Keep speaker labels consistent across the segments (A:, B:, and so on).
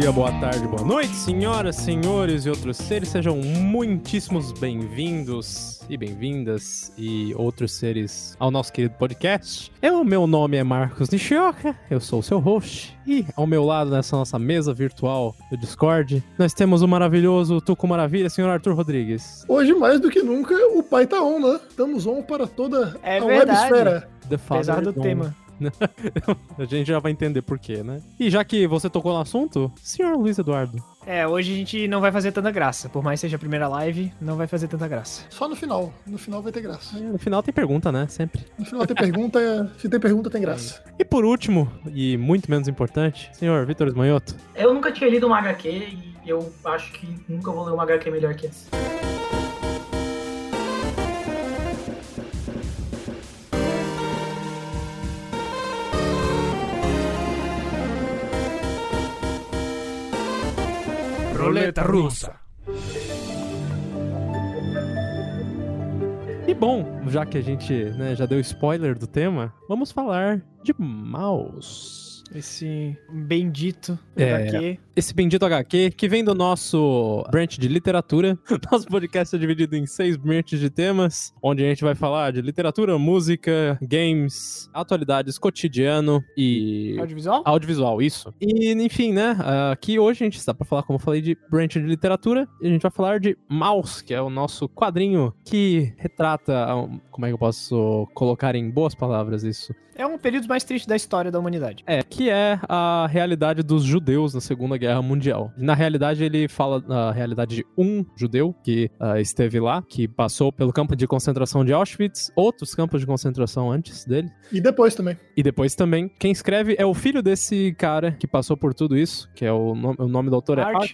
A: dia, boa tarde, boa noite, senhoras, senhores e outros seres. Sejam muitíssimos bem-vindos e bem-vindas e outros seres ao nosso querido podcast. Eu, meu nome é Marcos Nishioka, eu sou o seu host e ao meu lado nessa nossa mesa virtual do Discord, nós temos o maravilhoso Tuco Maravilha, senhor Arthur Rodrigues.
B: Hoje, mais do que nunca, o pai tá on, né? Damos on para toda
C: É
B: a
C: verdade.
B: websfera.
C: Apesar do tema.
A: a gente já vai entender por quê, né? E já que você tocou no assunto, senhor Luiz Eduardo.
C: É, hoje a gente não vai fazer tanta graça. Por mais que seja a primeira live, não vai fazer tanta graça.
B: Só no final. No final vai ter graça.
A: No final tem pergunta, né? Sempre.
B: No final tem pergunta, se tem pergunta, tem graça.
A: E por último, e muito menos importante, senhor Vitor Esmanhoto.
D: Eu nunca tinha lido uma HQ e eu acho que nunca vou ler uma HQ melhor que essa.
C: Roleta russa.
A: E bom, já que a gente né, já deu spoiler do tema, vamos falar de mouse.
C: Esse bendito
A: É.
C: HQ.
A: Esse bendito HQ que vem do nosso branch de literatura. Nosso podcast é dividido em seis branches de temas, onde a gente vai falar de literatura, música, games, atualidades, cotidiano e
C: Audiovisual?
A: audiovisual, isso. E, enfim, né? Aqui hoje a gente está para falar, como eu falei, de branch de literatura. E a gente vai falar de Mouse, que é o nosso quadrinho que retrata. Como é que eu posso colocar em boas palavras isso?
C: É um período mais triste da história da humanidade.
A: É, que é a realidade dos judeus na Segunda Guerra Mundial. Na realidade, ele fala da realidade de um judeu que ah, esteve lá, que passou pelo campo de concentração de Auschwitz, outros campos de concentração antes dele.
B: E depois também.
A: E depois também, quem escreve é o filho desse cara que passou por tudo isso, que é o nome, o nome do autor é
C: Art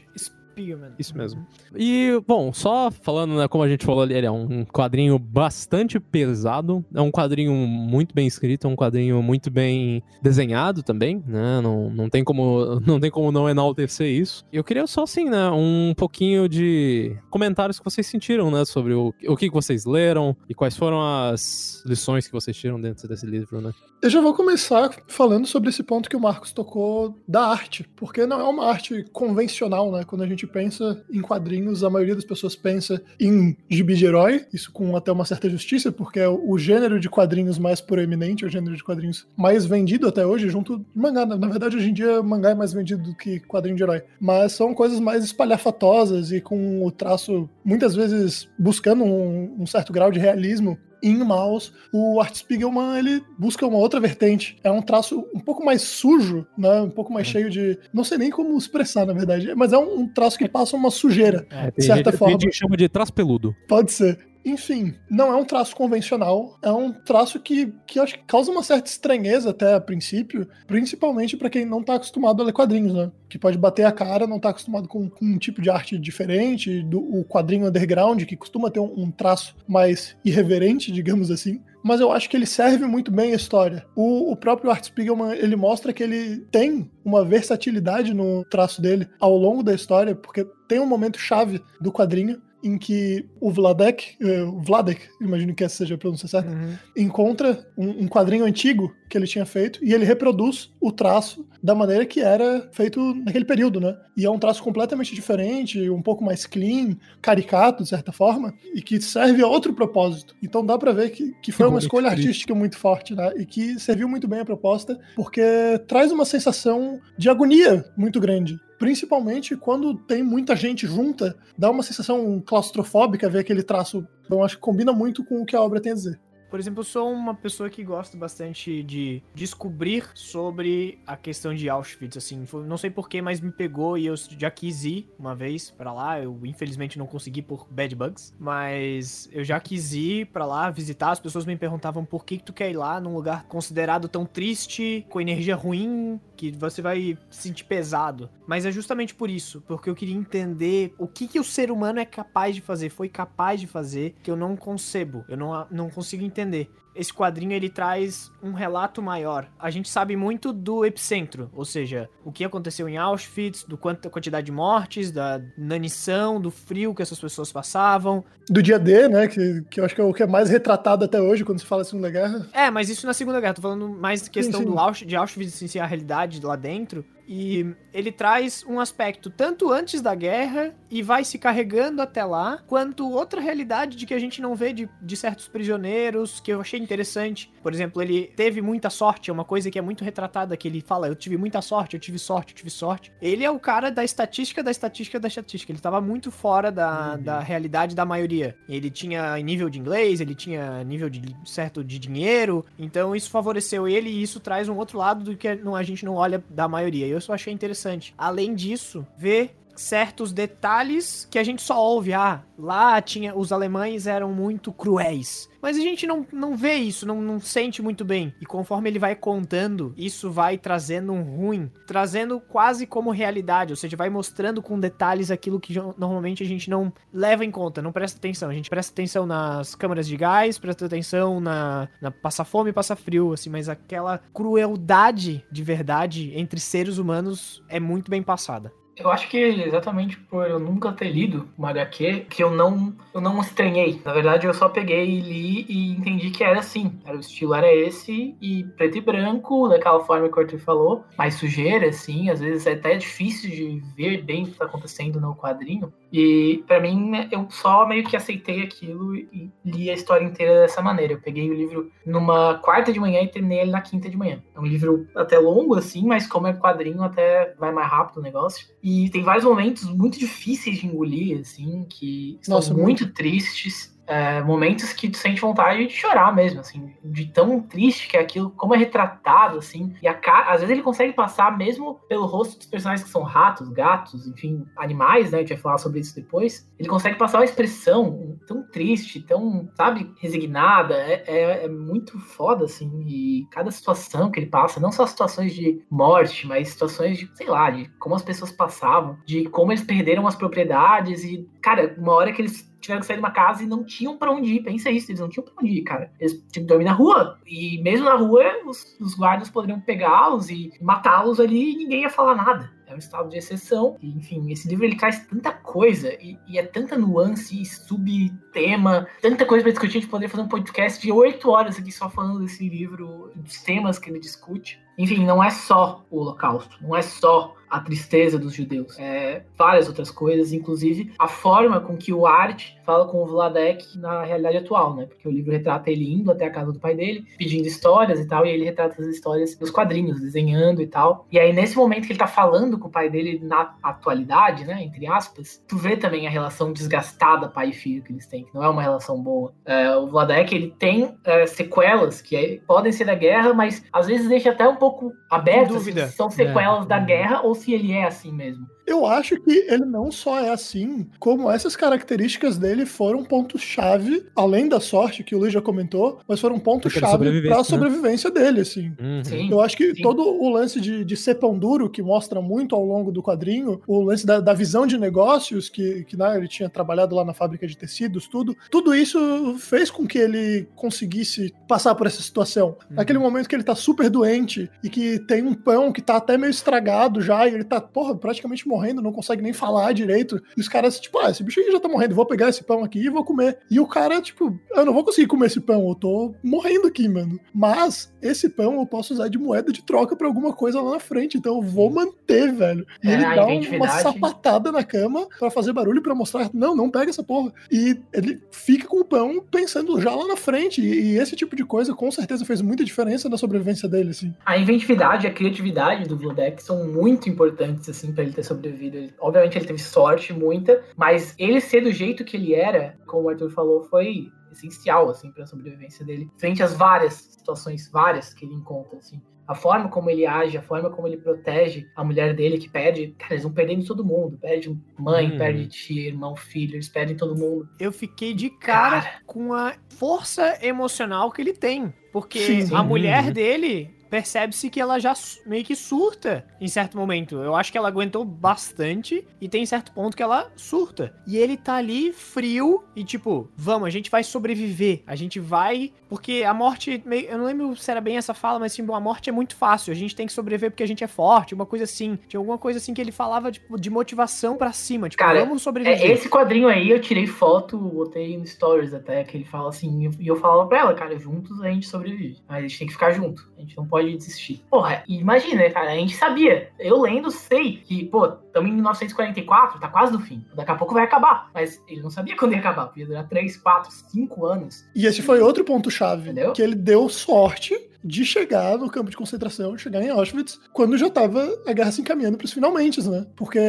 A: Isso mesmo. E, bom, só falando, né, como a gente falou ali, ele é um quadrinho bastante pesado, é um quadrinho muito bem escrito, é um quadrinho muito bem desenhado também, né, não, não, tem, como, não tem como não enaltecer isso. Eu queria só, assim, né, um pouquinho de comentários que vocês sentiram, né, sobre o, o que que vocês leram e quais foram as lições que vocês tiram dentro desse livro, né.
B: Eu já vou começar falando sobre esse ponto que o Marcos tocou da arte, porque não é uma arte convencional, né? Quando a gente pensa em quadrinhos, a maioria das pessoas pensa em gibi de herói, isso com até uma certa justiça, porque é o gênero de quadrinhos mais proeminente, é o gênero de quadrinhos mais vendido até hoje, junto de mangá. Na na verdade, hoje em dia, mangá é mais vendido do que quadrinho de herói. Mas são coisas mais espalhafatosas e com o traço, muitas vezes, buscando um, um certo grau de realismo em Mouse, o Art Spiegelman ele busca uma outra vertente. É um traço um pouco mais sujo, né? Um pouco mais cheio de. Não sei nem como expressar, na verdade. Mas é um, um traço que passa uma sujeira,
C: É,
B: de certa
A: gente,
B: forma.
A: A gente chama de traspeludo.
B: Pode ser. Enfim, não é um traço convencional, é um traço que, que acho que causa uma certa estranheza até a princípio, principalmente pra quem não tá acostumado a ler quadrinhos, né? Que pode bater a cara, não tá acostumado com, com um tipo de arte diferente, do o quadrinho underground, que costuma ter um, um traço mais irreverente, digamos assim. Mas eu acho que ele serve muito bem a história. O, o próprio Art Spiegelman, ele mostra que ele tem uma versatilidade no traço dele ao longo da história, porque tem um momento chave do quadrinho em que o Vladek, eh, o Vladek, imagino que essa seja a pronúncia certa,
C: Uhum.
B: encontra um, um quadrinho antigo que ele tinha feito e ele reproduz o traço da maneira que era feito naquele período, né? E é um traço completamente diferente, um pouco mais clean, caricato, de certa forma, e que serve a outro propósito. Então dá pra ver que, que foi uma escolha artística muito forte, né? E que serviu muito bem a proposta, porque traz uma sensação de agonia muito grande. Principalmente quando tem muita gente junta, dá uma sensação claustrofóbica ver aquele traço. Então acho que combina muito com o que a obra tem a dizer.
C: Por exemplo, eu sou uma pessoa que gosta bastante de descobrir sobre a questão de Auschwitz, assim. Não sei porquê, mas me pegou e eu já quis ir uma vez pra lá. Eu, infelizmente, não consegui por bad bugs. Mas eu já quis ir pra lá visitar. As pessoas me perguntavam por que, que tu quer ir lá num lugar considerado tão triste, com energia ruim, que você vai se sentir pesado. Mas é justamente por isso, porque eu queria entender o que, que o ser humano é capaz de fazer, foi capaz de fazer, que eu não concebo, eu não, não consigo entender entender esse quadrinho ele traz um relato maior. A gente sabe muito do epicentro, ou seja, o que aconteceu em Auschwitz, do quanto quantidade de mortes, da nanição, do frio que essas pessoas passavam.
B: Do dia D, né? Que, que eu acho que é o que é mais retratado até hoje quando se fala Segunda Guerra.
C: É, mas isso na Segunda Guerra. Tô falando mais questão
B: sim.
C: do Auschwitz, de Auschwitz em si, a realidade lá dentro. E ele traz um aspecto tanto antes da guerra e vai se carregando até lá, quanto outra realidade de que a gente não vê de, de certos prisioneiros, que eu achei interessante. Por exemplo, ele teve muita sorte, é uma coisa que é muito retratada, que ele fala, eu tive muita sorte, eu tive sorte, eu tive sorte. Ele é o cara da estatística, da estatística, da estatística. Ele tava muito fora da, da realidade da maioria. Ele tinha nível de inglês, ele tinha nível de certo de dinheiro, então isso favoreceu ele e isso traz um outro lado do que a gente não olha da maioria. Eu só achei interessante. Além disso, ver certos detalhes que a gente só ouve. Ah, lá tinha os alemães eram muito cruéis. Mas a gente não, não vê isso, não, não sente muito bem. E conforme ele vai contando, isso vai trazendo um ruim, trazendo quase como realidade, ou seja, vai mostrando com detalhes aquilo que normalmente a gente não leva em conta, não presta atenção. A gente presta atenção nas câmaras de gás, presta atenção na, na passa fome passa frio, assim, mas aquela crueldade de verdade entre seres humanos é muito bem passada.
D: Eu acho que exatamente por eu nunca ter lido uma HQ, que eu não, eu não estranhei. Na verdade, eu só peguei e li e entendi que era assim. Era o estilo era esse, e preto e branco, daquela forma que o Arthur falou. Mais sujeira, assim, às vezes é até difícil de ver bem o que tá acontecendo no quadrinho. E pra mim, né, eu só meio que aceitei aquilo e li a história inteira dessa maneira. Eu peguei o livro numa quarta de manhã e terminei ele na quinta de manhã. É um livro até longo, assim, mas como é quadrinho, até vai mais rápido o negócio. E tem vários momentos muito difíceis de engolir, assim, que são
B: Nossa,
D: muito tristes. É, momentos que tu sente vontade de chorar mesmo, assim, de tão triste que é aquilo, como é retratado, assim, e a ca... às vezes ele consegue passar mesmo pelo rosto dos personagens que são ratos, gatos, enfim, animais, né, a gente vai falar sobre isso depois, ele consegue passar uma expressão tão triste, tão, sabe, resignada, é, é, é muito foda, assim, e cada situação que ele passa, não só situações de morte, mas situações de, sei lá, de como as pessoas passavam, de como eles perderam as propriedades e, cara, uma hora que eles tiveram que sair de uma casa e não tinham pra onde ir. Pensa isso, eles não tinham pra onde ir, cara. Eles tinham que dormir na rua. E mesmo na rua, os, os guardas poderiam pegá-los e matá-los ali e ninguém ia falar nada. É um estado de exceção. E, enfim, esse livro ele traz tanta coisa e, e é tanta nuance e subtema, tanta coisa pra discutir. A gente poderia fazer um podcast de oito horas aqui só falando desse livro, dos temas que ele discute. Enfim, não é só o Holocausto, não é só a tristeza dos judeus. É várias outras coisas, inclusive a forma com que o Art fala com o Vladek na realidade atual, né? Porque o livro retrata ele indo até a casa do pai dele, pedindo histórias e tal, e ele retrata as histórias nos quadrinhos, desenhando e tal. E aí, nesse momento que ele tá falando com o pai dele na atualidade, né? Entre aspas, tu vê também a relação desgastada pai e filho que eles têm, que não é uma relação boa. É, o Vladek, ele tem é, sequelas que é- podem ser da guerra, mas às vezes deixa até um pouco aberto assim, se são sequelas
A: É.
D: da guerra ou se ele é assim mesmo.
B: Eu acho que ele não só é assim, como essas características dele foram pontos-chave, além da sorte que o Luiz já comentou, mas foram pontos-chave
A: sobrevivesse,
B: para a
A: né?
B: sobrevivência dele, assim.
A: Uhum.
D: Sim.
B: Eu acho que
D: Sim.
B: todo o lance de, de ser pão duro, que mostra muito ao longo do quadrinho, o lance da, da visão de negócios, que, que né, ele tinha trabalhado lá na fábrica de tecidos, tudo, tudo isso fez com que ele conseguisse passar por essa situação. Naquele momento que ele tá super doente e que tem um pão que tá até meio estragado já, ele tá, porra, praticamente morrendo, não consegue nem falar direito. E os caras, tipo, ah, esse bicho aqui já tá morrendo, vou pegar esse pão aqui e vou comer. E o cara, tipo, eu não vou conseguir comer esse pão, eu tô morrendo aqui, mano. Mas esse pão eu posso usar de moeda de troca pra alguma coisa lá na frente, então eu vou manter, velho. E
D: É,
B: ele dá uma sapatada na cama pra fazer barulho pra mostrar, não, não pega essa porra. E ele fica com o pão pensando já lá na frente. E, e esse tipo de coisa com certeza fez muita diferença na sobrevivência dele, assim.
D: A inventividade e a criatividade do Vladek são muito importantes, assim, pra ele ter sobrevivido. Ele- obviamente ele teve sorte, muita, mas ele ser do jeito que ele era, como o Arthur falou, foi essencial, assim, pra sobrevivência dele. Frente às várias situações, várias que ele encontra, assim. A forma como ele age, a forma como ele protege a mulher dele, que perde. Cara, eles vão perdendo todo mundo. Perde mãe,
A: Hum.
D: perde tia, irmão, filho, eles perdem todo mundo.
C: Eu fiquei de cara
D: Cara.
C: com a força emocional que ele tem. Porque
B: Sim, sim.
C: a mulher
A: Uhum.
C: dele percebe-se que ela já meio que surta em certo momento. Eu acho que ela aguentou bastante e tem certo ponto que ela surta. E ele tá ali frio e tipo, vamos, a gente vai sobreviver. A gente vai. Porque a morte. meio- Eu não lembro se era bem essa fala, mas tipo, a morte é muito fácil. A gente tem que sobreviver porque a gente é forte. Uma coisa assim. Tinha alguma coisa assim que ele falava tipo, de motivação pra cima. Tipo,
D: Cara,
C: vamos sobreviver.
D: É, esse quadrinho aí eu tirei foto, botei no Stories até, que ele fala assim, e eu falava pra ela, cara, juntos a gente sobrevive. Mas a gente tem que ficar junto, a gente não pode desistir. Porra, e imagina, cara, a gente sabia. Eu lendo, sei que, pô, estamos em 1944, tá quase no fim. Daqui a pouco vai acabar. Mas ele não sabia quando ia acabar, podia durar 3, 4, 5 anos.
B: E esse foi outro ponto-chave,
D: Entendeu?
B: que ele deu sorte de chegar no campo de concentração, chegar em Auschwitz, quando já tava a guerra se encaminhando pros finalmente, né? Porque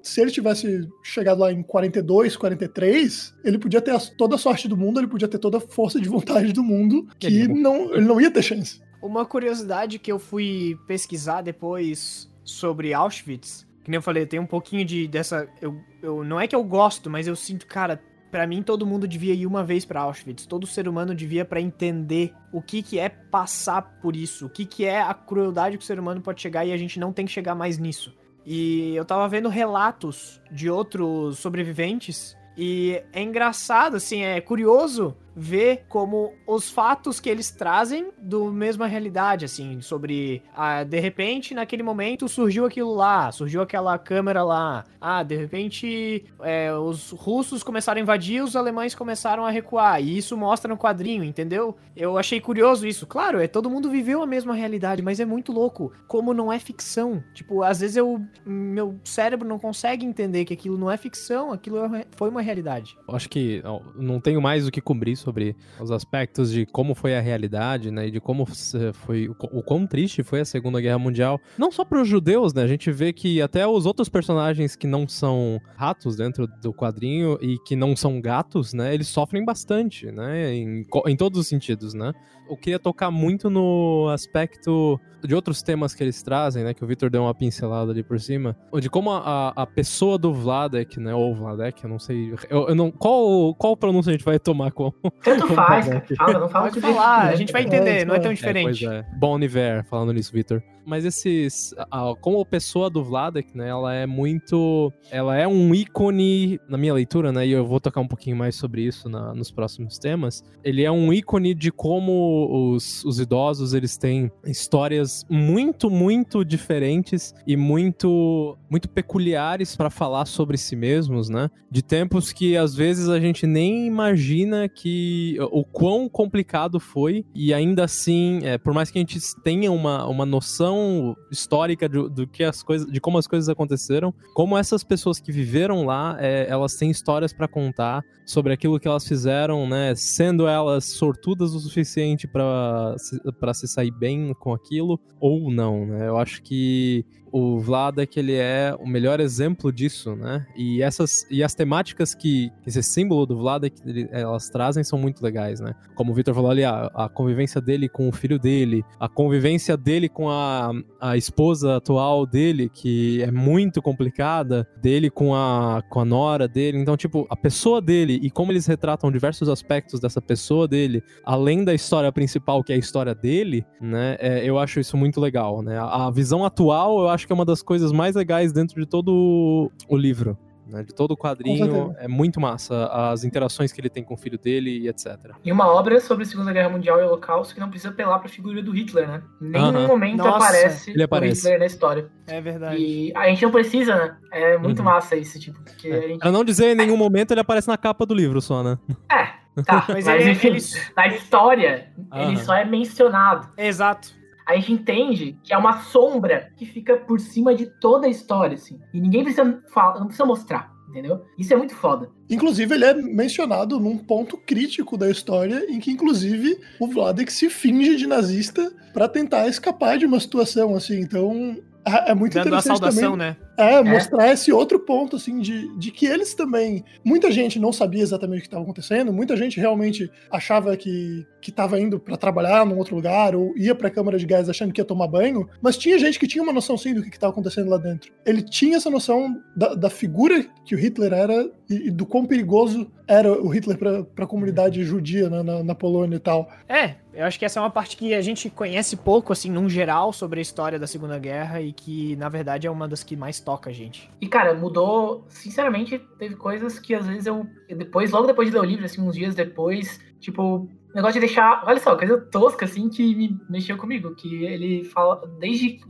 B: se ele tivesse chegado lá em 42, 43, ele podia ter toda a sorte do mundo, ele podia ter toda a força de vontade do mundo, que
A: Ele-
B: não, ele não ia ter chance.
C: Uma curiosidade que eu fui pesquisar depois sobre Auschwitz, que nem eu falei, tem um pouquinho de dessa. Eu, eu, não é que eu gosto, mas eu sinto, cara, pra mim todo mundo devia ir uma vez pra Auschwitz. Todo ser humano devia pra entender o que, que é passar por isso, o que, que é a crueldade que o ser humano pode chegar e a gente não tem que chegar mais nisso. E eu tava vendo relatos de outros sobreviventes. E é engraçado, assim, é curioso ver como os fatos que eles trazem do mesma realidade, assim, sobre ah, de repente naquele momento surgiu aquilo lá, surgiu aquela câmera lá, ah, de repente é, os russos começaram a invadir, os alemães começaram a recuar, e isso mostra no quadrinho, entendeu? Eu achei curioso isso. Claro, é todo mundo viveu a mesma realidade, mas é muito louco como não é ficção. Tipo, às vezes eu meu cérebro não consegue entender que aquilo não é ficção, aquilo é- foi uma realidade.
A: Eu Acho que ó, não tenho mais o que cobrir sobre os aspectos de como foi a realidade, né? E de como se- foi. O qu- o quão triste foi a Segunda Guerra Mundial. Não só para os judeus, né? A gente vê que até os outros personagens que não são ratos dentro do quadrinho e que não são gatos, né? Eles sofrem bastante, né? Em, em todos os sentidos, né? Eu queria tocar muito no aspecto de outros temas que eles trazem, né? Que o Victor deu uma pincelada ali por cima. De como a, a pessoa do Vladek, né? Ou Vladek, eu não sei. Eu, eu não, qual, qual pronúncia a gente vai tomar com.
D: Tanto
A: Como
D: faz,
A: bom
D: cara. Fala, não fala
C: Pode
D: com
C: falar, a
D: jeito,
C: gente vai
B: É,
C: entender, não é
B: é.
C: tão
A: É,
C: diferente.
A: pois é. Bon Iver, falando nisso, Victor. Mas esses. a- como a pessoa do Vladek, né? Ela é muito. Ela é um ícone, na minha leitura, né? E eu vou tocar um pouquinho mais sobre isso na- nos próximos temas. Ele é um ícone de como os, os idosos eles têm histórias muito, muito diferentes e muito, muito peculiares para falar sobre si mesmos, né? De tempos que às vezes a gente nem imagina que o quão complicado foi e ainda assim, é, por mais que a gente tenha uma, uma noção histórica do, do que as coisas, de como as coisas aconteceram, como essas pessoas que viveram lá, é, elas têm histórias para contar sobre aquilo que elas fizeram, né? Sendo elas sortudas o suficiente para para se sair bem com aquilo ou não, né? Eu acho que o Vladek ele é o melhor exemplo disso, né? E essas e as temáticas que esse símbolo do Vladek ele- elas trazem são muito legais, né? Como o Victor falou ali, a, a convivência dele com o filho dele, a convivência dele com a, a esposa atual dele, que é muito complicada, dele com a com a nora dele. Então, tipo, a pessoa dele e como eles retratam diversos aspectos dessa pessoa dele, além da história principal, que é a história dele, né? é, eu acho isso muito legal, né? A, a visão atual, eu acho que é uma das coisas mais legais dentro de todo o- livro. Né, de todo o quadrinho, é muito massa as interações que ele tem com o filho dele e etc.
D: E uma obra sobre a Segunda Guerra Mundial e o Holocausto que não precisa apelar pra figura do Hitler, né? Em nenhum
A: Aham.
D: momento
C: Nossa,
D: aparece,
A: ele aparece.
D: o Hitler na história.
C: É verdade.
D: E a gente não precisa, né? É muito
A: Uhum.
D: massa isso, tipo, porque a gente...
A: Pra não dizer em nenhum momento ele aparece na capa do livro só, né?
D: É, tá.
C: Mas
D: mas,
C: ele,
D: enfim,
C: ele-
D: na história,
A: Aham.
D: ele só é mencionado.
C: Exato.
D: A gente entende que é uma sombra que fica por cima de toda a história, assim. E ninguém precisa falar, não precisa mostrar, entendeu? Isso é muito foda.
B: Inclusive, ele é mencionado num ponto crítico da história, em que, inclusive, o Vladek se finge de nazista pra tentar escapar de uma situação assim. Então, é é muito
C: Dando a
B: interessante
C: saudação,
B: também.
C: né?
B: É, mostrar esse outro ponto, assim, de, de que eles também. Muita gente não sabia exatamente o que estava acontecendo, muita gente realmente achava que que estava indo para trabalhar num outro lugar ou ia para a câmara de gás achando que ia tomar banho, mas tinha gente que tinha uma noção sim do que estava acontecendo lá dentro. Ele tinha essa noção da, da figura que o Hitler era e, e, do quão perigoso era o Hitler para a comunidade judia né, na, na Polônia e tal.
C: É, eu acho que essa é uma parte que a gente conhece pouco, assim, num geral, sobre a história da Segunda Guerra e que, na verdade, é uma das que mais toca a gente.
D: E, cara, mudou. Sinceramente, teve coisas que às vezes eu. Depois, logo depois de ler o livro, assim, uns dias depois, tipo, negócio de deixar. Olha só, coisa tosca, assim, que me mexeu comigo. Que ele fala, desde.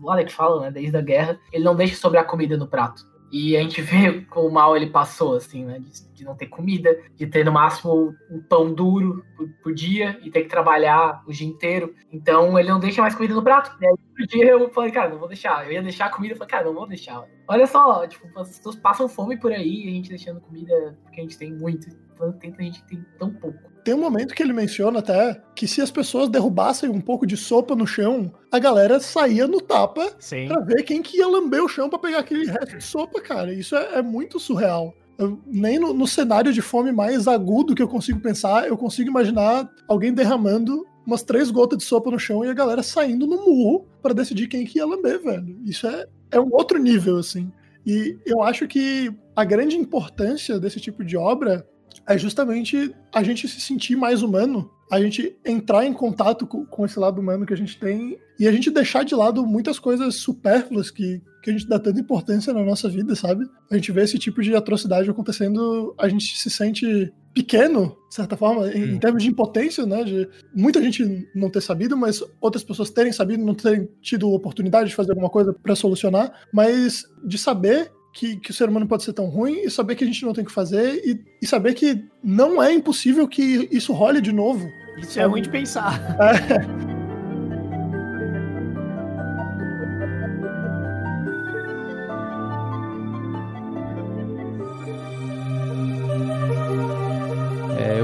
D: O Alec fala, né? Desde a guerra, ele não deixa sobrar comida no prato. E a gente vê como mal ele passou, assim, né? De, de, não ter comida, de ter no máximo um pão duro por, por, dia e ter que trabalhar o dia inteiro. Então ele não deixa mais comida no prato. E aí, outro dia eu falei, cara, não vou deixar. Eu ia deixar a comida, eu falei, cara, não vou deixar. Olha só, tipo, as pessoas passam fome por aí, a gente deixando comida porque a gente tem muito. Então tem gente que tem tão pouco.
B: Tem um momento que ele menciona até que se as pessoas derrubassem um pouco de sopa no chão, a galera saía no tapa
C: Sim.
B: pra ver quem que ia lamber o chão pra pegar aquele resto de sopa, cara. Isso é, é muito surreal. Eu, nem no, no, cenário de fome mais agudo que eu consigo pensar, eu consigo imaginar alguém derramando umas três gotas de sopa no chão e a galera saindo no murro para decidir quem que ia lamber, velho. Isso é, é um outro nível, assim. E eu acho que a grande importância desse tipo de obra é justamente a gente se sentir mais humano, a gente entrar em contato com, com, esse lado humano que a gente tem e a gente deixar de lado muitas coisas supérfluas que, que a gente dá tanta importância na nossa vida, sabe? A gente vê esse tipo de atrocidade acontecendo, a gente se sente pequeno, de certa forma, em, em, termos de impotência, né? De muita gente não ter sabido, mas outras pessoas terem sabido, não terem tido oportunidade de fazer alguma coisa para solucionar, mas de saber que, que, o ser humano pode ser tão ruim e saber que a gente não tem que fazer e, e saber que não é impossível que isso role de novo.
C: Isso é ruim de pensar.
B: É.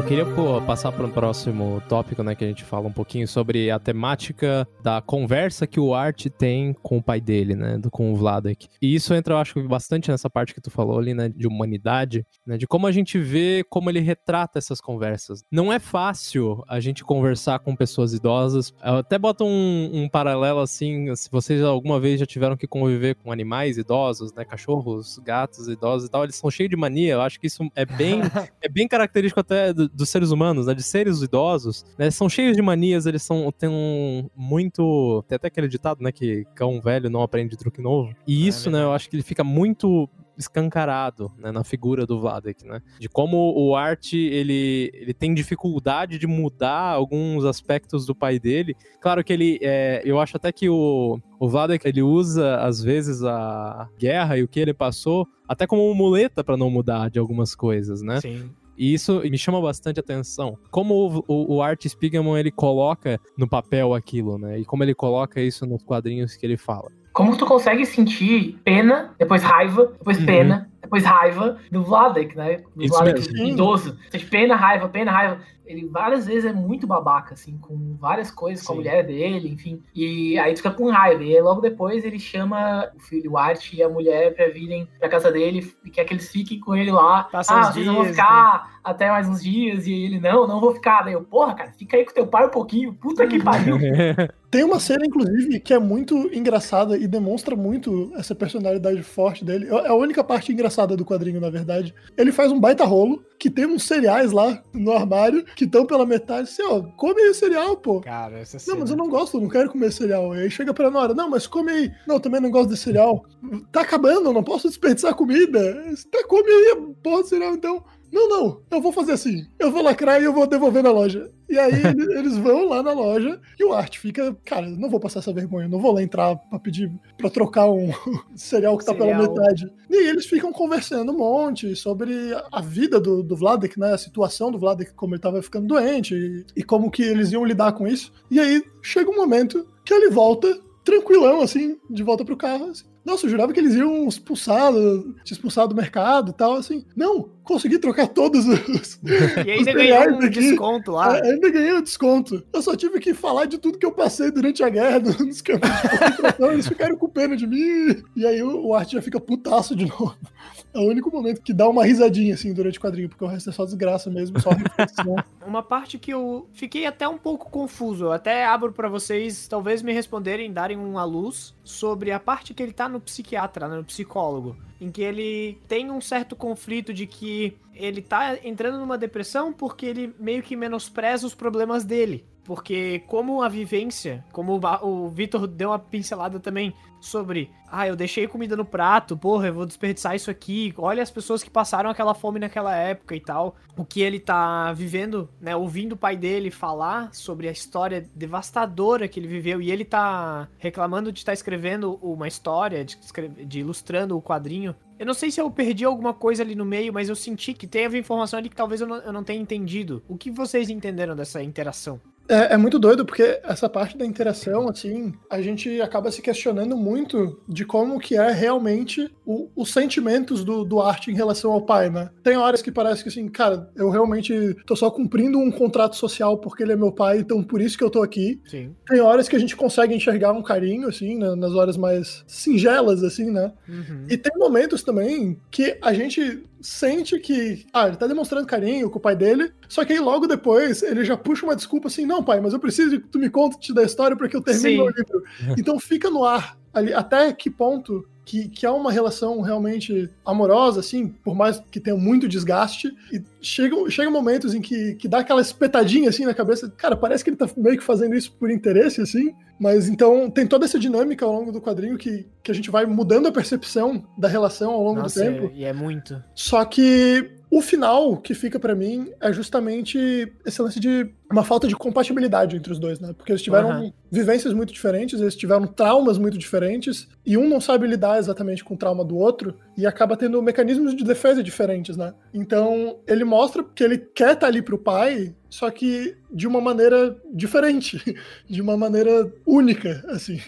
A: queria pô, passar para um próximo tópico, né, que a gente fala um pouquinho sobre a temática da conversa que o Art tem com o pai dele, né, do, com o Vladek. E isso entra, eu acho, bastante nessa parte que tu falou ali, né, de humanidade, né, de como a gente vê como ele retrata essas conversas. Não é fácil a gente conversar com pessoas idosas. Eu até boto um, um paralelo assim, se vocês alguma vez já tiveram que conviver com animais idosos, né, cachorros, gatos idosos e tal, eles são cheios de mania. Eu acho que isso é bem, é bem característico até do, dos seres humanos, né, de seres idosos, né, são cheios de manias, eles são, têm um muito, tem até aquele ditado, né, que cão velho não aprende truque novo, e é isso, é né, eu acho que ele fica muito escancarado né, na figura do Vladek, né? De como o Art ele, ele tem dificuldade de mudar alguns aspectos do pai dele. Claro que ele, é, eu acho até que o, o Vladek ele usa às vezes a guerra e o que ele passou até como uma muleta para não mudar de algumas coisas, né?
C: Sim.
A: E isso me chama bastante atenção. Como o, o, o Art Spiegelman ele coloca no papel aquilo, né? E como ele coloca isso nos quadrinhos que ele fala.
D: Como tu consegue sentir pena, depois raiva, depois uhum. pena, depois raiva do Vladek, né? Do
A: Isso
D: Vladek
A: mesmo.
D: idoso. Pena, raiva, pena, raiva ele várias vezes é muito babaca, assim, com várias coisas, Sim. com a mulher dele, enfim. E aí tu fica com raiva. E aí, logo depois ele chama o filho, o Art e a mulher pra virem pra casa dele e quer que eles fiquem com ele lá.
C: Passa
D: ah,
C: vocês
D: dias, vão ficar né? até mais uns dias. E ele, não, não vou ficar. Daí eu, porra, cara, fica aí com teu pai um pouquinho. Puta que pariu.
B: Tem uma cena, inclusive, que é muito engraçada e demonstra muito essa personalidade forte dele. É a única parte engraçada do quadrinho, na verdade. Ele faz um baita rolo, que tem uns cereais lá no armário, que estão pela metade. Assim, ó, come aí o cereal, pô.
C: Cara, essa
B: cena... Não, mas eu não gosto, não quero comer cereal. Aí chega pra Nora, não, mas come aí. Não, também não gosto de cereal. Tá acabando, não posso desperdiçar comida. Tá, come aí porra cereal, então. Não, não, eu vou fazer assim. Eu vou lacrar e eu vou devolver na loja. E aí eles vão lá na loja e o Art fica, cara, não vou passar essa vergonha, não vou lá entrar pra pedir pra trocar um cereal que tá cereal. pela metade. E eles ficam conversando um monte sobre a vida do, do Vladek, né? A situação do Vladek, como ele tava ficando doente e, e como que eles iam lidar com isso. E aí chega um momento que ele volta tranquilão, assim, de volta pro carro, assim. Nossa, eu jurava que eles iam expulsar, te expulsar do mercado e tal, assim. Não, consegui trocar todos os.
C: E você ganhou um desconto lá.
B: É, ainda ganhei um desconto. Eu só tive que falar de tudo que eu passei durante a guerra nos campos de concentração. Eles ficaram com pena de mim. E aí o, o Art já fica putaço de novo. É o único momento que dá uma risadinha, assim, durante o quadrinho, porque o resto é só desgraça mesmo, só reflexão.
C: Uma parte que eu fiquei até um pouco confuso. Eu até abro pra vocês, talvez me responderem, darem uma luz sobre a parte que ele tá no psiquiatra, né, no psicólogo. Em que ele tem um certo conflito de que ele tá entrando numa depressão porque ele meio que menospreza os problemas dele. Porque como a vivência, como o Vitor deu uma pincelada também sobre, ah, eu deixei comida no prato, porra, eu vou desperdiçar isso aqui. Olha as pessoas que passaram aquela fome naquela época e tal. O que ele tá vivendo, né, ouvindo o pai dele falar sobre a história devastadora que ele viveu e ele tá reclamando de estar escrevendo uma história, de, de ilustrando o quadrinho. Eu não sei se eu perdi alguma coisa ali no meio, mas eu senti que teve informação ali que talvez eu não, eu não tenha entendido. O que vocês entenderam dessa interação?
B: É, é muito doido, porque essa parte da interação, assim, a gente acaba se questionando muito de como que é realmente o- os sentimentos do, do arte em relação ao pai, né? Tem horas que parece que, assim, cara, eu realmente tô só cumprindo um contrato social porque ele é meu pai, então por isso que eu tô aqui.
C: Sim.
B: Tem horas que a gente consegue enxergar um carinho, assim, né, nas horas mais singelas, assim, né?
C: Uhum.
B: E tem momentos também que a gente sente que, ah, ele tá demonstrando carinho com o pai dele, só que aí logo depois ele já puxa uma desculpa assim, não, pai, mas eu preciso que tu me conte da história para que eu termine
C: Sim.
B: meu livro. Então fica no ar ali até que ponto que, que há uma relação realmente amorosa, assim, por mais que tenha muito desgaste, e chega, chega momentos em que, que dá aquela espetadinha assim na cabeça, cara, parece que ele tá meio que fazendo isso por interesse, assim, mas então tem toda essa dinâmica ao longo do quadrinho que, que a gente vai mudando a percepção da relação ao longo
C: Nossa,
B: do tempo.
C: é- e é muito.
B: Só que o final que fica pra mim é justamente esse lance de uma falta de compatibilidade entre os dois, né? Porque eles tiveram
C: Aham.
B: vivências muito diferentes, eles tiveram traumas muito diferentes, e um não sabe lidar exatamente com o trauma do outro, e acaba tendo mecanismos de defesa diferentes, né? Então, ele mostra que ele quer estar ali pro pai, só que de uma maneira diferente, de uma maneira única, assim.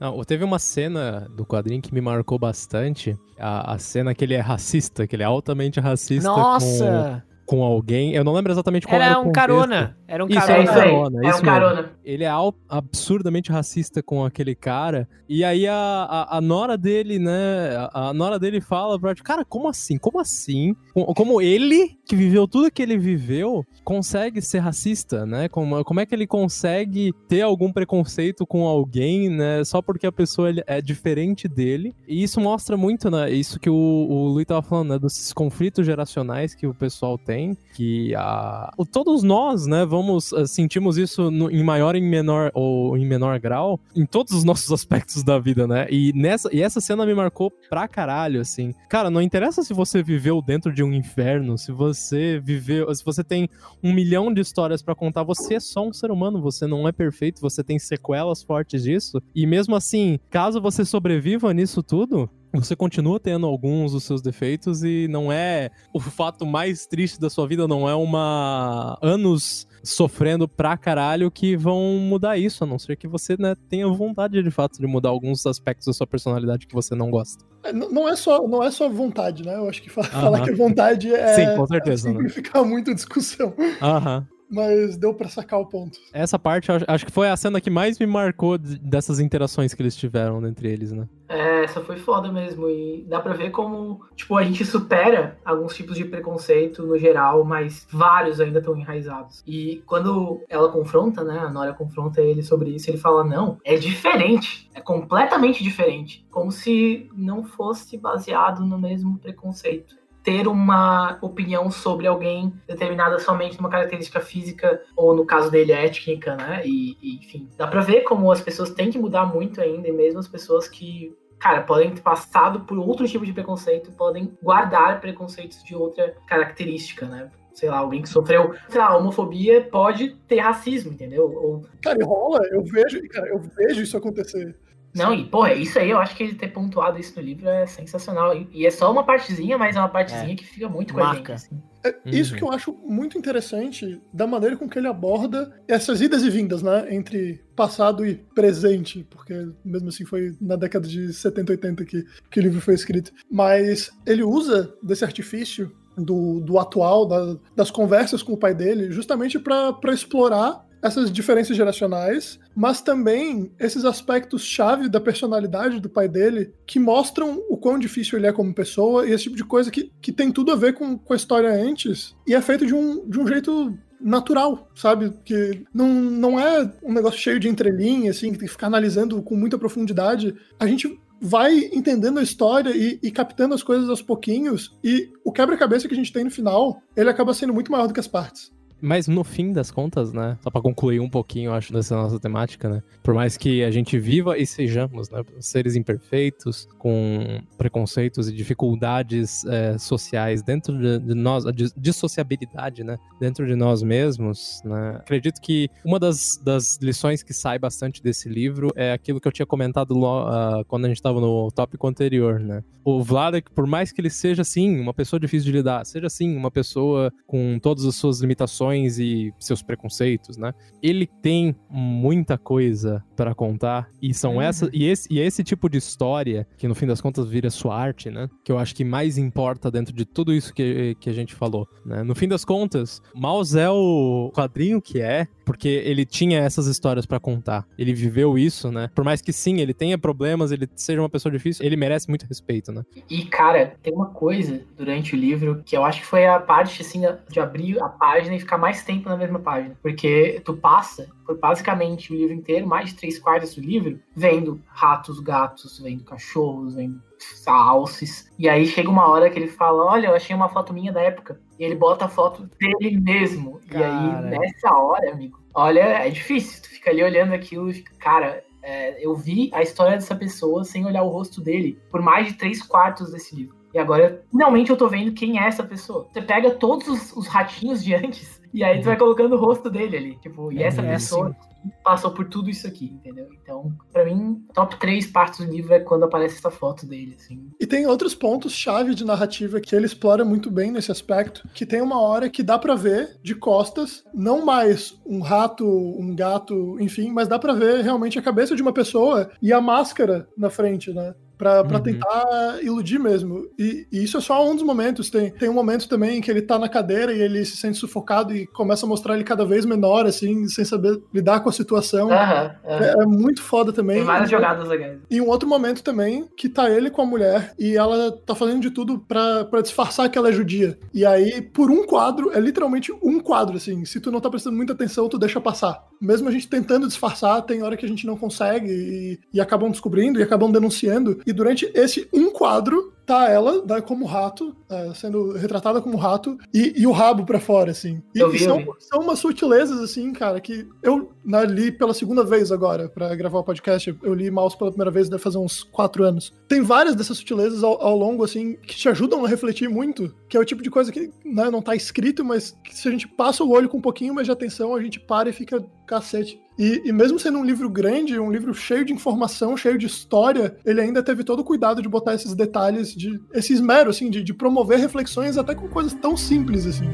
A: Não, teve uma cena do quadrinho que me marcou bastante. A, a cena que ele é racista, que ele é altamente racista
C: Nossa!
A: com alguém. Eu não lembro exatamente qual era,
C: Era
A: o
C: um carona. Era um
A: Isso,
C: carona.
D: isso aí.
A: carona,
D: É
A: isso
D: um
A: mesmo.
D: carona.
A: Ele é absurdamente racista com aquele cara. E aí a, a, a nora dele, né? A, a nora dele fala pra cara, como assim? Como assim? Co- Como ele, que viveu tudo que ele viveu, consegue ser racista, né? Como, como é que ele consegue ter algum preconceito com alguém, né? Só porque a pessoa é diferente dele. E isso mostra muito, né? Isso que o, o Luiz tava falando, né? Dos conflitos geracionais que o pessoal tem. Que a, todos nós, né? Vamos, eh, sentimos isso no- em maior em menor, ou em menor grau, em todos os nossos aspectos da vida, né? E, nessa, e essa cena me marcou pra caralho, assim. Cara, não interessa se você viveu dentro de um inferno, se você viveu, se você tem um milhão de histórias pra contar, você é só um ser humano, você não é perfeito, você tem sequelas fortes disso. E mesmo assim, caso você sobreviva nisso tudo, você continua tendo alguns dos seus defeitos e não é o fato mais triste da sua vida, não é uma anos sofrendo pra caralho que vão mudar isso, a não ser que você né, tenha vontade de fato de mudar alguns aspectos da sua personalidade que você não gosta.
B: É, Não é só, não é só vontade, né? Eu acho que fa-
A: Aham.
B: falar que é vontade é,
A: Sim, com certeza,
B: é
A: né?
B: simplificar muito a discussão.
A: Aham.
B: Mas deu pra sacar o ponto.
A: Essa parte, acho- que foi a cena que mais me marcou de- dessas interações que eles tiveram entre eles, né?
D: É, essa foi foda mesmo. E dá pra ver como, tipo, a gente supera alguns tipos de preconceito no geral, mas vários ainda estão enraizados. E quando ela confronta, né, a Nora confronta ele sobre isso, ele fala: não, é diferente. É completamente diferente. Como se não fosse baseado no mesmo preconceito. Ter uma opinião sobre alguém determinada somente numa característica física, ou no caso dele, étnica, né? E, e, enfim, dá pra ver como as pessoas têm que mudar muito ainda, e mesmo as pessoas que cara, podem ter passado por outro tipo de preconceito, podem guardar preconceitos de outra característica, né? Sei lá, alguém que sofreu, sei lá, homofobia pode ter racismo, entendeu? Ou,
B: Cara, rola, eu vejo, cara, eu vejo isso acontecer.
D: Não, e porra, isso aí eu acho que ele ter pontuado isso no livro é sensacional. E, e é só uma partezinha, mas é uma partezinha que fica muito com a gente. assim.
B: É isso
A: Uhum.
B: que eu acho muito interessante da maneira com que ele aborda essas idas e vindas, né? Entre passado e presente, porque mesmo assim foi na década de 70, 80 que, que o livro foi escrito. Mas ele usa desse artifício do, do atual, da- das conversas com o pai dele, justamente para explorar essas diferenças geracionais, mas também esses aspectos-chave da personalidade do pai dele que mostram o quão difícil ele é como pessoa e esse tipo de coisa que, que tem tudo a ver com, com a história antes e é feito de um, de um jeito natural, sabe? Que não, não é um negócio cheio de entrelinhas, assim, que tem que ficar analisando com muita profundidade. A gente vai entendendo a história e, e captando as coisas aos pouquinhos e o quebra-cabeça que a gente tem no final, ele acaba sendo muito maior do que as partes.
A: Mas no fim das contas, né? Só pra concluir um pouquinho, acho, dessa nossa temática, né? Por mais que a gente viva e sejamos, né? Seres imperfeitos, com preconceitos e dificuldades é, sociais dentro de, de nós, a dis- dissociabilidade, né? Dentro de nós mesmos, né? Acredito que uma das, das lições que sai bastante desse livro é aquilo que eu tinha comentado ah, quando a gente tava no tópico anterior, né? O Vladek, por mais que ele seja, sim, uma pessoa difícil de lidar, seja, sim, uma pessoa com todas as suas limitações e seus preconceitos, né? Ele tem muita coisa para contar e são
C: Uhum.
A: essa e esse, e esse tipo de história que no fim das contas vira sua arte, né? Que eu acho que mais importa dentro de tudo isso que, que a gente falou, né? No fim das contas, Maus é o quadrinho que é, porque ele tinha essas histórias para contar. Ele viveu isso, né? Por mais que sim, ele tenha problemas, ele seja uma pessoa difícil, ele merece muito respeito, né?
D: E, cara, tem uma coisa durante o livro que eu acho que foi a parte, assim, de abrir a página e ficar mais tempo na mesma página. Porque tu passa por basicamente o livro inteiro, mais de três quartos do livro, vendo ratos, gatos, vendo cachorros, vendo alces. E aí chega uma hora que ele fala: Olha, eu achei uma foto minha da época. E ele bota a foto dele mesmo. E
C: Cara.
D: aí, nessa hora, amigo, olha, é difícil. Tu fica ali olhando aquilo e fica, cara. é, eu vi a história dessa pessoa sem olhar o rosto dele por mais de três quartos desse livro. E agora, finalmente, eu tô vendo quem é essa pessoa. Você pega todos os, os ratinhos de antes e aí tu vai colocando o rosto dele ali. Tipo, e essa
C: É,
D: pessoa passou por tudo isso aqui, entendeu? Então, pra mim, top três partes do livro é quando aparece essa foto dele, assim.
B: E tem outros pontos-chave de narrativa que ele explora muito bem nesse aspecto, que tem uma hora que dá pra ver de costas, não mais um rato, um gato, enfim, mas dá pra ver realmente a cabeça de uma pessoa e a máscara na frente, né? Pra, pra
A: Uhum.
B: tentar iludir mesmo. E, e isso é só um dos momentos. Tem, tem um momento também que ele tá na cadeira e ele se sente sufocado e começa a mostrar ele cada vez menor, assim, sem saber lidar com a situação.
D: Aham, aham.
B: É, é muito foda também.
D: Tem várias jogadas legais.
B: e um outro momento também, que tá ele com a mulher e ela tá fazendo de tudo pra disfarçar que ela é judia. E aí, por um quadro, é literalmente um quadro, assim. Se tu não tá prestando muita atenção, tu deixa passar. Mesmo a gente tentando disfarçar, tem hora que a gente não consegue e, e acabam descobrindo e acabam denunciando. E durante esse um quadro, tá ela né, como rato, é, sendo retratada como rato, e, e o rabo pra fora, assim. E,
D: vi,
B: são, são umas sutilezas, assim, cara, que eu né, li pela segunda vez agora, pra gravar o podcast. Eu li Mouse pela primeira vez, deve fazer uns quatro anos. Tem várias dessas sutilezas ao, ao longo, assim, que te ajudam a refletir muito, que é o tipo de coisa que né, não tá escrito, mas que se a gente passa o olho com um pouquinho mais de atenção, a gente para e fica cacete. E, e mesmo sendo um livro grande, um livro cheio de informação, cheio de história, ele ainda teve todo o cuidado de botar esses detalhes, de esse esmero, assim, de, de promover reflexões até com coisas tão simples, assim.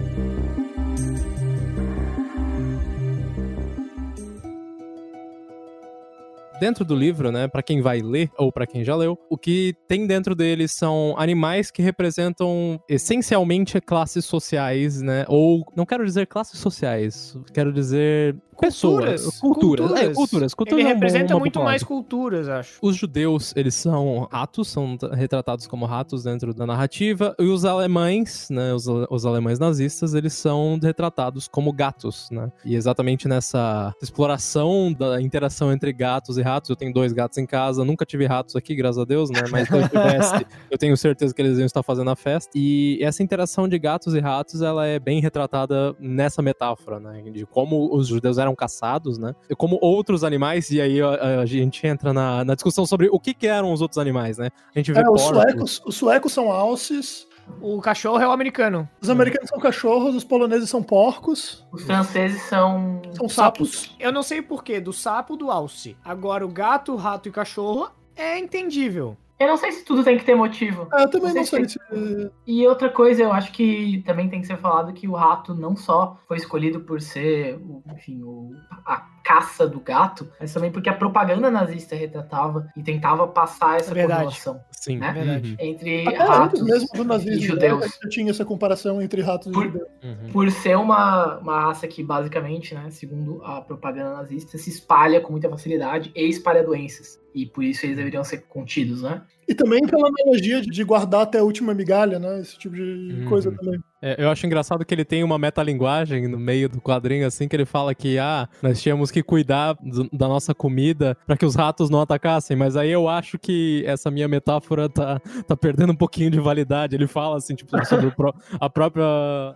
A: dentro do livro, né, para quem vai ler ou para quem já leu, o que tem dentro dele são animais que representam essencialmente classes sociais, né? Ou não quero dizer classes sociais, quero dizer pessoas, culturas, é, culturas, culturas
C: Ele
A: é
C: representa
A: uma
C: muito mais culturas, acho.
A: Os judeus, eles são ratos, são retratados como ratos dentro da narrativa, e os alemães, né, os, os alemães nazistas, eles são retratados como gatos, né? E exatamente nessa exploração da interação entre gatos e ratos, eu tenho dois gatos em casa, nunca tive ratos aqui, graças a Deus, né? Mas eu tivesse, eu tenho certeza que eles iam estar fazendo a festa. E essa interação de gatos e ratos, ela é bem retratada nessa metáfora, né? De como os judeus eram caçados, né? Como outros animais, e aí a, a gente entra na, na discussão sobre o que, que eram os outros animais, né? A gente vê
B: É, os,
A: porcos,
B: suecos, os suecos são alces,
C: O cachorro é o americano.
B: os americanos são cachorros, os poloneses são porcos,
D: Os franceses são.
B: são sapos.
C: Eu não sei porquê, do sapo do alce. Agora, o gato, rato e cachorro é entendível.
D: Eu não sei se tudo tem que ter motivo.
B: Ah, eu também
D: Não
B: não
D: sei
B: sei se.
D: E outra coisa, eu acho que também tem que ser falado que o rato não só foi escolhido por ser, enfim, o, a caça do gato, mas também porque a propaganda nazista retratava e tentava passar essa
C: É verdade.
A: Sim.
D: É
C: verdade.
A: Uhum.
D: entre
B: Até
D: ratos
B: mesmo do
D: e
B: nazismo, né,
D: judeus.
B: já tinha essa comparação entre ratos e
D: Por-
B: judeus.
A: Uhum.
D: por ser uma, uma raça que basicamente, né, segundo a propaganda nazista, se espalha com muita facilidade e espalha doenças. E por isso eles deveriam ser contidos, né?
B: E também pela analogia de de guardar até a última migalha, né? Esse tipo de
A: Uhum.
B: coisa também.
A: É, eu acho engraçado que ele tem uma metalinguagem no meio do quadrinho, assim, que ele fala que, ah, nós tínhamos que cuidar do- da nossa comida para que os ratos não atacassem, mas aí eu acho que essa minha metáfora tá, tá perdendo um pouquinho de validade. Ele fala, assim, tipo, sobre o pró- a própria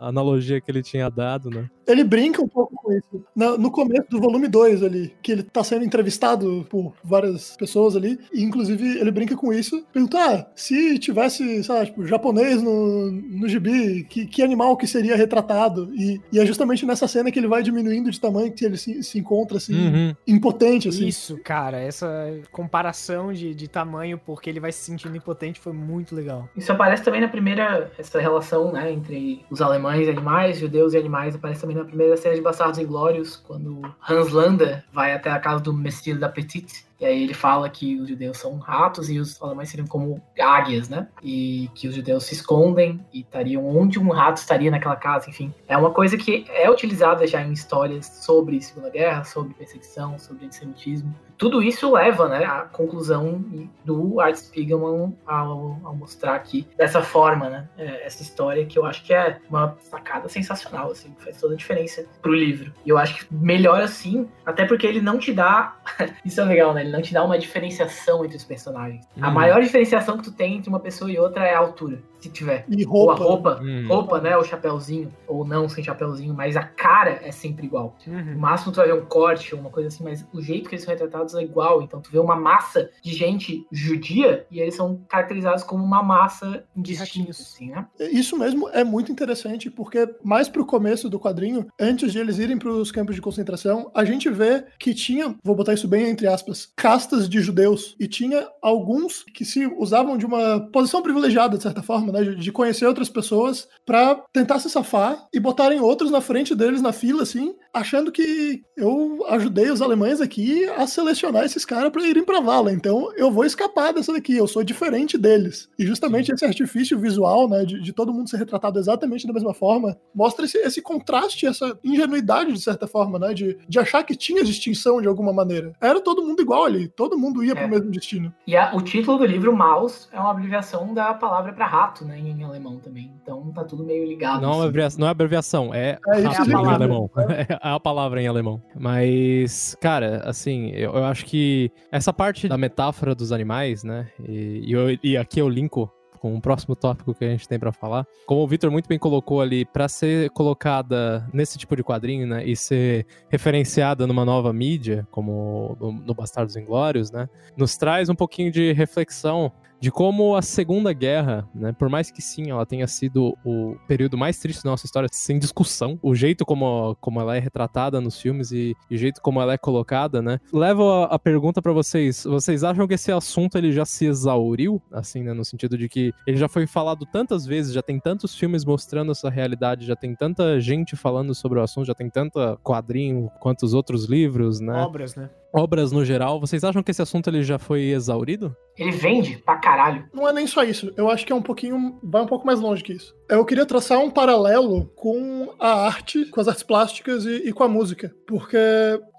A: analogia que ele tinha dado, né?
B: Ele brinca um pouco com isso. Na- no começo do volume 2 ali, que ele tá sendo entrevistado por várias pessoas ali, e inclusive ele brinca com isso. Pergunta, ah, se tivesse, sei lá, tipo, japonês no, no gibi, que, que animal que seria retratado? E, e é justamente nessa cena que ele vai diminuindo de tamanho, que ele se, se encontra, assim,
A: Uhum.
B: impotente, assim.
C: Isso, cara, essa comparação de, de tamanho, porque ele vai se sentindo impotente, foi muito legal.
D: Isso aparece também na primeira, essa relação, né, entre os alemães e animais, judeus e animais, aparece também na primeira série de Bastardos Inglórios, quando Hans Landa vai até a casa do Monsieur da Petite, e aí ele fala que os judeus são ratos e os alemães seriam como águias, né, e que os judeus se escondem e estariam onde um rato estaria naquela casa, enfim. É uma coisa que é utilizada já em histórias sobre Segunda Guerra, sobre perseguição, sobre antissemitismo. Tudo isso leva, né, à conclusão do Art Spiegelman ao, ao mostrar aqui dessa forma, né, é, essa história que eu acho que é uma sacada sensacional, assim, faz toda a diferença pro livro. E eu acho que melhor assim, até porque ele não te dá, isso é legal, né, ele não te dá uma diferenciação entre os personagens. A
A: Uhum.
D: maior diferenciação que tu tem entre uma pessoa e outra é a altura, se tiver.
B: E
D: Ou a
B: roupa.
D: roupa,
A: Hum.
D: roupa, né, o chapéuzinho, ou não sem chapéuzinho, mas a cara é sempre igual. No
C: Uhum.
D: máximo tu vai ver um corte ou uma coisa assim, mas o jeito que eles são retratados é igual. Então tu vê uma massa de gente judia e eles são caracterizados como uma massa indistinta, assim, né?
B: Isso mesmo é muito interessante, porque mais pro começo do quadrinho, antes de eles irem pros campos de concentração, a gente vê que tinha, vou botar isso bem entre aspas, castas de judeus. E tinha alguns que se usavam de uma posição privilegiada, de certa forma, né? De conhecer outras pessoas pra tentar se safar e botarem outros na frente deles na fila, assim, achando que eu ajudei os alemães aqui a selecionar esses caras pra irem pra vala. Então eu vou escapar dessa daqui, eu sou diferente deles. E justamente esse artifício visual, né, de, de todo mundo ser retratado exatamente da mesma forma, mostra esse, esse contraste, essa ingenuidade, de certa forma, né, de, de achar que tinha distinção de alguma maneira. Era todo mundo igual ali, todo mundo ia pro
D: É.
B: mesmo destino.
D: E a- o título do livro, Maus, é uma abreviação da palavra pra rato, né, em alemão também. Então tá tudo meio ligado.
A: Não, é
D: assim.
A: abrevia- não é abreviação, é,
B: É isso
C: a
A: em
C: palavra.
A: alemão. É a palavra em alemão. Mas, cara, assim, eu, eu acho que essa parte da metáfora dos animais, né? E, e eu- e aqui eu linko com o próximo tópico que a gente tem pra falar. Como o Victor muito bem colocou ali, pra ser colocada nesse tipo de quadrinho, né, e ser referenciada numa nova mídia, como no Bastardos Inglórios, né, nos traz um pouquinho de reflexão de como a Segunda Guerra, né, por mais que sim, ela tenha sido o período mais triste da nossa história, sem discussão, o jeito como, como ela é retratada nos filmes e, e o jeito como ela é colocada, né, leva a, a pergunta pra vocês, vocês acham que esse assunto ele já se exauriu, assim, né, no sentido de que ele já foi falado tantas vezes, já tem tantos filmes mostrando essa realidade, já tem tanta gente falando sobre o assunto, já tem tanta quadrinho quanto os outros livros, né,
C: Obras, né?
A: Obras no geral, vocês acham que esse assunto ele já foi exaurido?
D: Ele vende pra caralho.
B: Não é nem só isso. Eu acho que é um pouquinho. Vai um pouco mais longe que isso. Eu queria traçar um paralelo com a arte, com as artes plásticas e, e com a música. Porque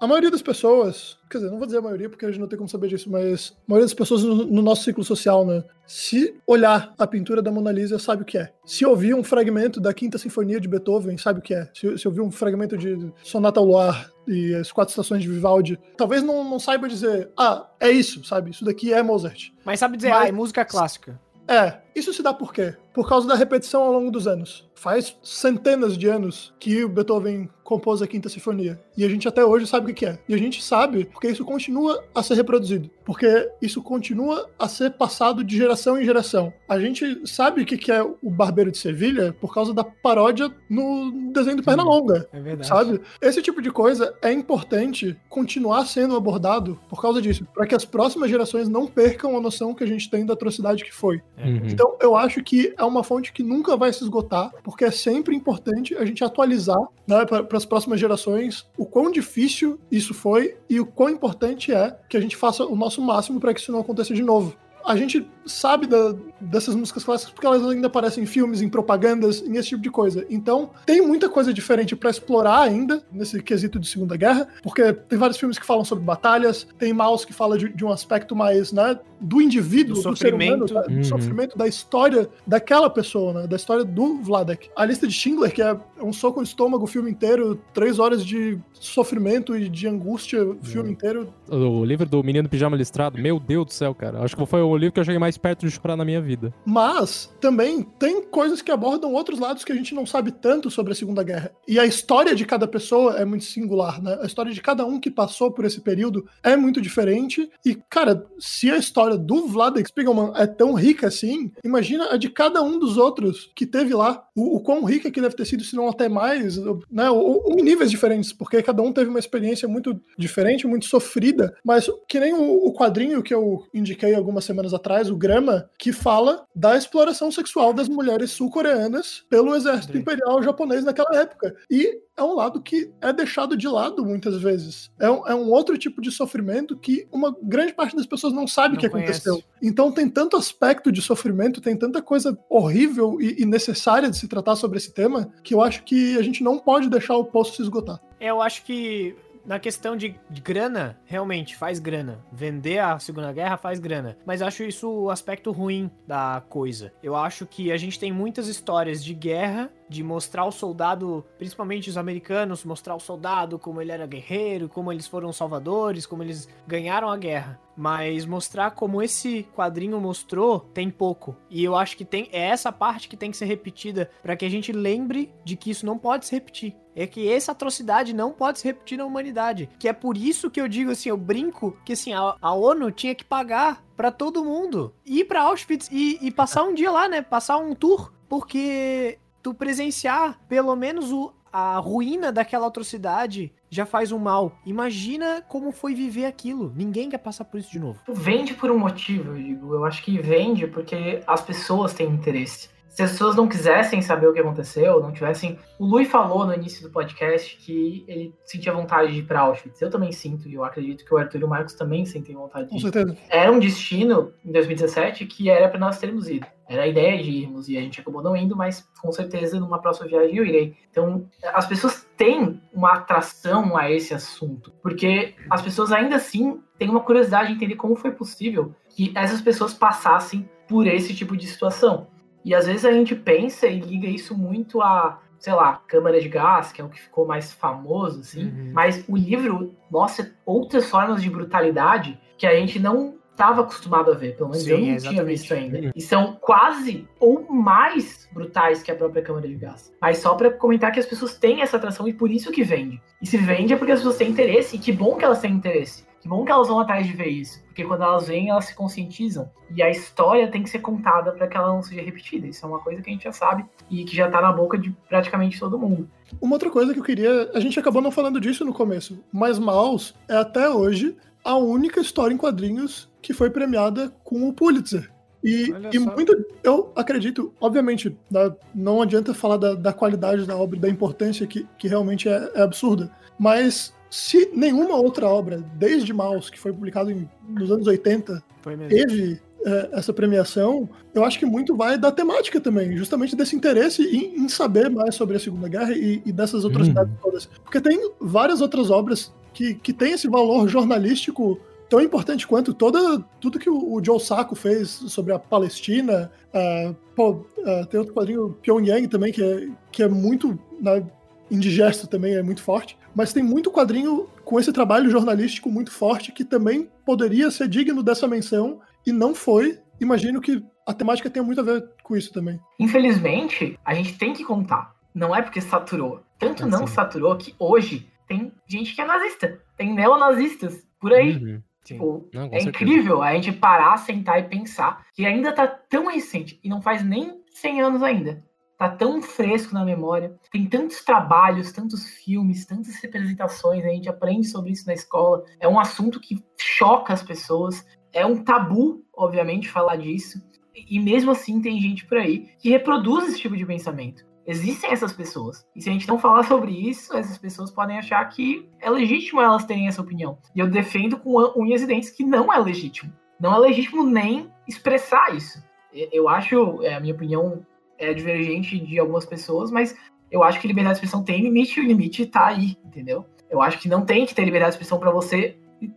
B: a maioria das pessoas. Quer dizer, não vou dizer a maioria, porque a gente não tem como saber disso, mas a maioria das pessoas no, no nosso ciclo social, né? Se olhar a pintura da Mona Lisa, sabe o que é. Se ouvir um fragmento da Quinta Sinfonia de Beethoven, sabe o que é. Se, se ouvir um fragmento de Sonata ao Luar e as quatro estações de Vivaldi, talvez não, não saiba dizer, ah, é isso, sabe? Isso daqui é Mozart.
C: Mas sabe dizer,
B: Mas-
C: ah, é música clássica.
B: É, Isso se dá por quê? Por causa da repetição ao longo dos anos. Faz centenas de anos que o Beethoven compôs a Quinta Sinfonia. E a gente até hoje sabe o que é. E a gente sabe porque isso continua a ser reproduzido. Porque isso continua a ser passado de geração em geração. A gente sabe o que é o Barbeiro de Sevilha por causa da paródia no desenho do Pernalonga.
C: É verdade.
B: Sabe? Esse tipo de coisa é importante continuar sendo abordado por causa disso. Para que as próximas gerações não percam a noção que a gente tem da atrocidade que foi.
A: Uhum.
B: Então, eu acho que é uma fonte que nunca vai se esgotar, porque é sempre importante a gente atualizar né, para as próximas gerações o quão difícil isso foi e o quão importante é que a gente faça o nosso máximo para que isso não aconteça de novo. A gente sabe da, dessas músicas clássicas porque elas ainda aparecem em filmes, em propagandas, em esse tipo de coisa. Então, tem muita coisa diferente para explorar ainda nesse quesito de Segunda Guerra, porque tem vários filmes que falam sobre batalhas, tem Maus que fala de, de um aspecto mais, né, do indivíduo,
C: Do
B: do, ser humano,
C: sofrimento.
B: tá? do
A: Uhum.
B: sofrimento, da história daquela pessoa, né, da história do Vladek. A lista de Schindler, que é um soco no estômago o filme inteiro, três horas de sofrimento e de angústia o filme inteiro.
A: O livro do Menino Pijama Listrado, meu Deus do céu, cara. Acho que foi o livro que eu cheguei mais perto de chorar na minha vida.
B: Mas também tem coisas que abordam outros lados que a gente não sabe tanto sobre a Segunda Guerra. E a história de cada pessoa é muito singular, né? A história de cada um que passou por esse período é muito diferente. E, cara, se a história do Vladek Spiegelman é tão rica assim, imagina a de cada um dos outros que teve lá. O, o quão rica que deve ter sido, se não até mais, né? Ou, ou em níveis diferentes, porque cada um teve uma experiência muito diferente, muito sofrida. Mas que nem o, o quadrinho que eu indiquei algumas semanas atrás, o Grama, que fala da exploração sexual das mulheres sul-coreanas pelo exército
C: Sim.
B: imperial japonês naquela época. E é um lado que é deixado de lado muitas vezes. É um, é um outro tipo de sofrimento que uma grande parte das pessoas não sabe o
C: Não
B: que
C: conhece.
B: aconteceu. Então tem tanto aspecto de sofrimento, tem tanta coisa horrível e, e necessária de se tratar sobre esse tema, que eu acho que a gente não pode deixar o poço se esgotar.
C: Eu acho que na questão de, grana, realmente faz grana. Vender a Segunda Guerra faz grana. Mas acho isso o aspecto ruim da coisa. Eu acho que a gente tem muitas histórias de guerra, de mostrar o soldado, principalmente os americanos, mostrar o soldado como ele era guerreiro, como eles foram salvadores, como eles ganharam a guerra. Mas mostrar como esse quadrinho mostrou tem pouco. E eu acho que tem é essa parte que tem que ser repetida para que a gente lembre de que isso não pode se repetir. É que essa atrocidade não pode se repetir na humanidade. Que é por isso que eu digo assim, eu brinco que assim, a, a ONU tinha que pagar pra todo mundo ir pra Auschwitz e, e passar um dia lá, né? Passar um tour. Porque tu presenciar pelo menos o, a ruína daquela atrocidade já faz um mal. Imagina como foi viver aquilo. Ninguém quer passar por isso de novo.
D: Vende por um motivo, eu digo. Eu acho que vende porque as pessoas têm interesse. Se as pessoas não quisessem saber o que aconteceu, não tivessem. O Lui falou no início do podcast que ele sentia vontade de ir para Auschwitz. Eu também sinto, e eu acredito que o Arthur e o Marcos também sentem vontade
B: Com
D: de ir.
B: certeza.
D: Era um destino, em 2017, que era para nós termos ido. Era a ideia de irmos e a gente acabou não indo, mas com certeza numa próxima viagem eu irei. Então, as pessoas têm uma atração a esse assunto, porque as pessoas ainda assim têm uma curiosidade de entender como foi possível que essas pessoas passassem por esse tipo de situação. E às vezes a gente pensa e liga isso muito a, sei lá, câmara de gás, que é o que ficou mais famoso, assim.
C: Uhum.
D: Mas o livro mostra outras formas de brutalidade que a gente não estava acostumado a ver. Pelo menos
C: Sim,
D: eu não tinha
C: exatamente.
D: visto ainda. E são quase ou mais brutais que a própria câmara de gás. Mas só pra comentar que as pessoas têm essa atração e por isso que vende. E se vende é porque as pessoas têm interesse, e que bom que elas têm interesse. Que bom que elas vão atrás de ver isso. Porque quando elas veem, elas se conscientizam. E a história tem que ser contada para que ela não seja repetida. Isso é uma coisa que a gente já sabe e que já tá na boca de praticamente todo mundo.
B: Uma outra coisa que eu queria. A gente acabou não falando disso no começo, mas Maus é até hoje a única história em quadrinhos que foi premiada com o Pulitzer. E, e muito, eu acredito, obviamente, né, não adianta falar da, da qualidade da obra, da importância que, que realmente é, é absurda, mas se nenhuma outra obra, desde Maus, que foi publicado em, nos anos 80,
C: Foi mesmo.
B: teve é, essa premiação, eu acho que muito vai da temática também, justamente desse interesse em, em saber mais sobre a Segunda Guerra e, e dessas atrocidades todas. Porque tem várias outras obras que, que têm esse valor jornalístico tão importante quanto toda, tudo que o, o Joe Sacco fez sobre a Palestina. ah, pô, ah, tem outro quadrinho, Pyongyang também, que é, que é muito né, indigesto também, é muito forte. Mas tem muito quadrinho com esse trabalho jornalístico muito forte que também poderia ser digno dessa menção e não foi. Imagino que a temática tenha muito a ver com isso também.
D: Infelizmente, a gente tem que contar. Não é porque saturou. Tanto
A: É,
D: não
A: sim.
D: saturou que hoje tem gente que é nazista. Tem neonazistas por aí.
A: Uhum.
D: Tipo,
A: Não,
D: é
A: certeza.
D: incrível a gente parar, sentar e pensar que ainda tá tão recente e não faz nem 100 anos ainda. Tá tão fresco na memória. Tem tantos trabalhos, tantos filmes, tantas representações. A gente aprende sobre isso na escola. É um assunto que choca as pessoas. É um tabu, obviamente, falar disso. E mesmo assim tem gente por aí que reproduz esse tipo de pensamento. Existem essas pessoas. E se a gente não falar sobre isso, essas pessoas podem achar que é legítimo elas terem essa opinião. E eu defendo com unhas e dentes que não é legítimo. Não é legítimo nem expressar isso. Eu acho, é, a minha opinião é divergente de algumas pessoas, mas eu acho que liberdade de expressão tem limite e o limite tá aí, entendeu? Eu acho que não tem que ter liberdade de expressão para você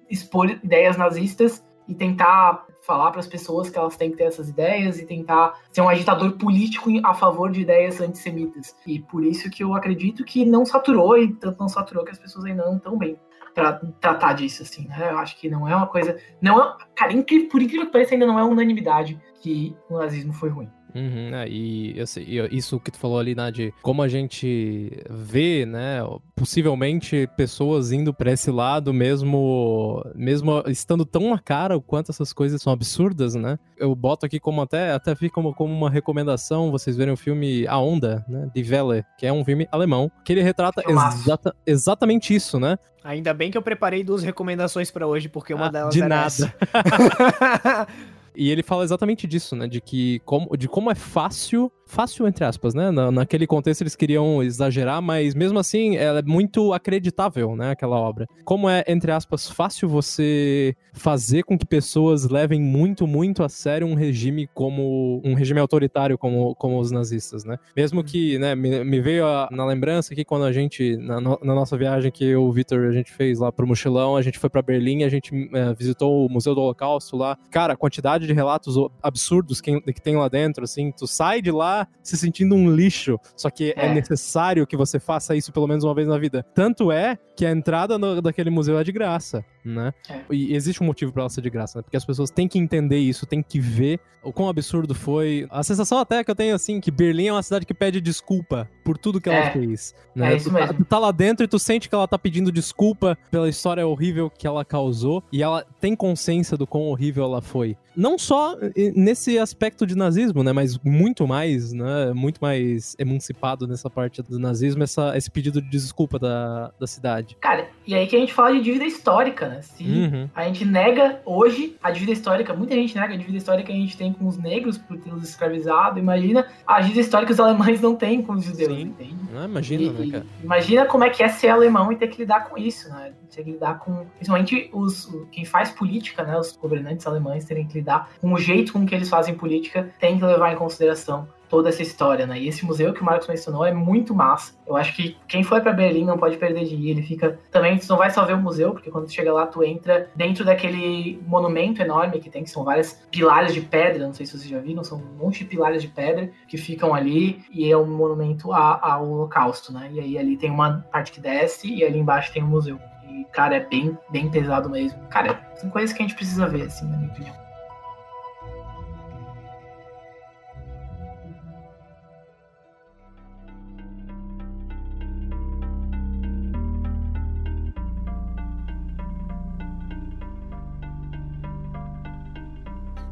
D: expor ideias nazistas e tentar falar para as pessoas que elas têm que ter essas ideias e tentar ser um agitador político a favor de ideias antissemitas. E por isso que eu acredito que não saturou e tanto não saturou que as pessoas ainda não estão bem para tratar disso assim, né? Eu acho que não é uma coisa, não é, cara, incrível, por incrível que pareça ainda não é unanimidade que o nazismo foi ruim.
A: Uhum, é, e e isso que tu falou ali, né, de como a gente vê, né, possivelmente pessoas indo pra esse lado mesmo, mesmo estando tão na cara o quanto essas coisas são absurdas, né? Eu boto aqui como até, até fica como, como uma recomendação, vocês verem o filme A Onda, né, de Welle, que é um filme alemão, que ele retrata exata, exatamente isso, né?
C: Ainda bem que eu preparei duas recomendações pra hoje, porque uma
A: Ah,
C: delas
A: de
C: era
A: nada. E ele fala exatamente disso, né? De que como, de como é fácil, fácil entre aspas, né? Na, naquele contexto eles queriam exagerar, mas mesmo assim ela é muito acreditável, né? Aquela obra. Como é, entre aspas, fácil você fazer com que pessoas levem muito, muito a sério um regime como um regime autoritário como, como os nazistas, né? Mesmo que, né? Me, me veio a- na lembrança que quando a gente, na, no- na nossa viagem que eu o Victor a gente fez lá pro mochilão, a gente foi pra Berlim, a gente eh, visitou o Museu do Holocausto lá. Cara, a quantidade de relatos absurdos que, que tem lá dentro, assim, tu sai de lá se sentindo um lixo, só que é,
D: É.
A: necessário que você faça isso pelo menos uma vez na vida. Tanto é que a entrada no- daquele museu é de graça, né?
D: É.
A: E existe um motivo pra ela ser de graça, né? Porque as pessoas têm que entender isso, têm que ver o quão absurdo foi. A sensação até que eu tenho, assim, que Berlim é uma cidade que pede desculpa por tudo que ela
D: É.
A: fez. Né?
D: É isso
A: tu, tá,
D: mesmo.
A: tu tá lá dentro e tu sente que ela tá pedindo desculpa pela história horrível que ela causou e ela tem consciência do quão horrível ela foi. Não só eh, nesse aspecto de nazismo, né? Mas muito mais, né? Muito mais emancipado nessa parte do nazismo, essa, esse pedido de desculpa da, da cidade.
D: Cara, e aí que a gente fala de dívida histórica, né? Se
A: Uhum.
D: a gente nega hoje a dívida histórica, muita gente nega a dívida histórica que a gente tem com os negros por tê-los escravizado. Imagina a dívida histórica que os alemães não têm com os judeus,
A: Sim.
D: entende?
A: Ah, imagina,
D: E-
A: né, cara?
D: Imagina como é que é ser alemão e ter que lidar com isso, né? Ter que lidar com. Principalmente os, quem faz política, né? Os governantes alemães terem que lidar com o jeito com que eles fazem política, tem que levar em consideração toda essa história, né? E esse museu que o Marcos mencionou é muito massa. Eu acho que quem for para Berlim não pode perder de ir. Ele fica. Também, tu não vai só ver o museu, porque quando tu chega lá, tu entra dentro daquele monumento enorme que tem, que são várias pilares de pedra. Não sei se vocês já viram, são um monte de pilares de pedra que ficam ali e é um monumento ao Holocausto, né? E aí ali tem uma parte que desce e ali embaixo tem um museu. E, cara, é bem, bem pesado mesmo. Cara, são coisas que a gente precisa ver, assim, na minha opinião.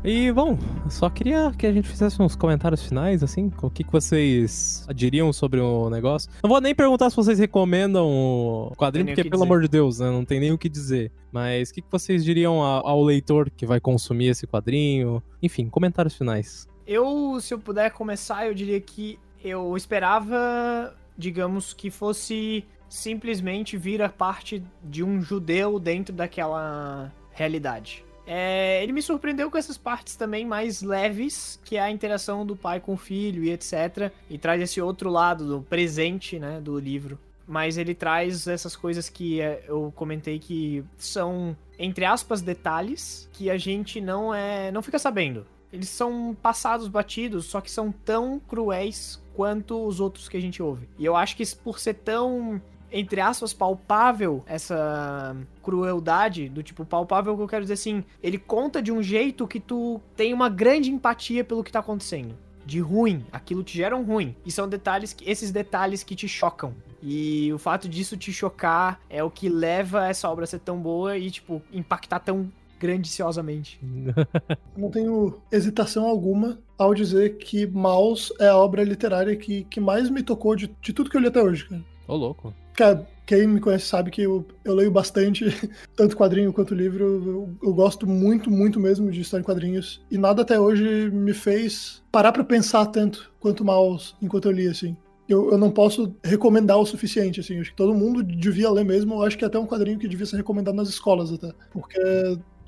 A: E, bom, só queria que a gente fizesse uns comentários finais, assim, o que, que vocês diriam sobre o negócio. Não vou nem perguntar se vocês recomendam o quadrinho, porque,
C: que
A: pelo
C: dizer.
A: amor de Deus, né, não tem nem o que dizer. Mas o que, que vocês diriam a- ao leitor que vai consumir esse quadrinho? Enfim, comentários finais.
C: Eu, se eu puder começar, eu diria que eu esperava, digamos, que fosse simplesmente vir a parte de um judeu dentro daquela realidade. É, ele me surpreendeu com essas partes também mais leves, que é a interação do pai com o filho e etc. E traz esse outro lado do presente, né, do livro. Mas ele traz essas coisas que é, eu comentei que são, entre aspas, detalhes que a gente não é, não fica sabendo. Eles são passados batidos, só que são tão cruéis quanto os outros que a gente ouve. E eu acho que por ser tão, entre aspas, palpável essa crueldade, do tipo palpável que eu quero dizer assim, ele conta de um jeito que tu tem uma grande empatia pelo que tá acontecendo. de ruim. Aquilo te gera um ruim. E são detalhes que, esses detalhes que te chocam. E o fato disso te chocar é o que leva essa obra a ser tão boa e, tipo, impactar tão grandiciosamente.
B: Não tenho hesitação alguma ao dizer que Maus é a obra literária que, que mais me tocou de, de tudo que eu li até hoje, cara.
A: Ô, louco.
B: Cara, quem me conhece sabe que eu, eu leio bastante, tanto quadrinho quanto livro. Eu, eu, gosto muito, muito mesmo de história em quadrinhos. E nada até hoje me fez parar pra pensar tanto quanto Maus enquanto eu li, assim. Eu, eu não posso recomendar o suficiente, assim. Acho que todo mundo devia ler mesmo. Eu acho que é até um quadrinho que devia ser recomendado nas escolas, até. Porque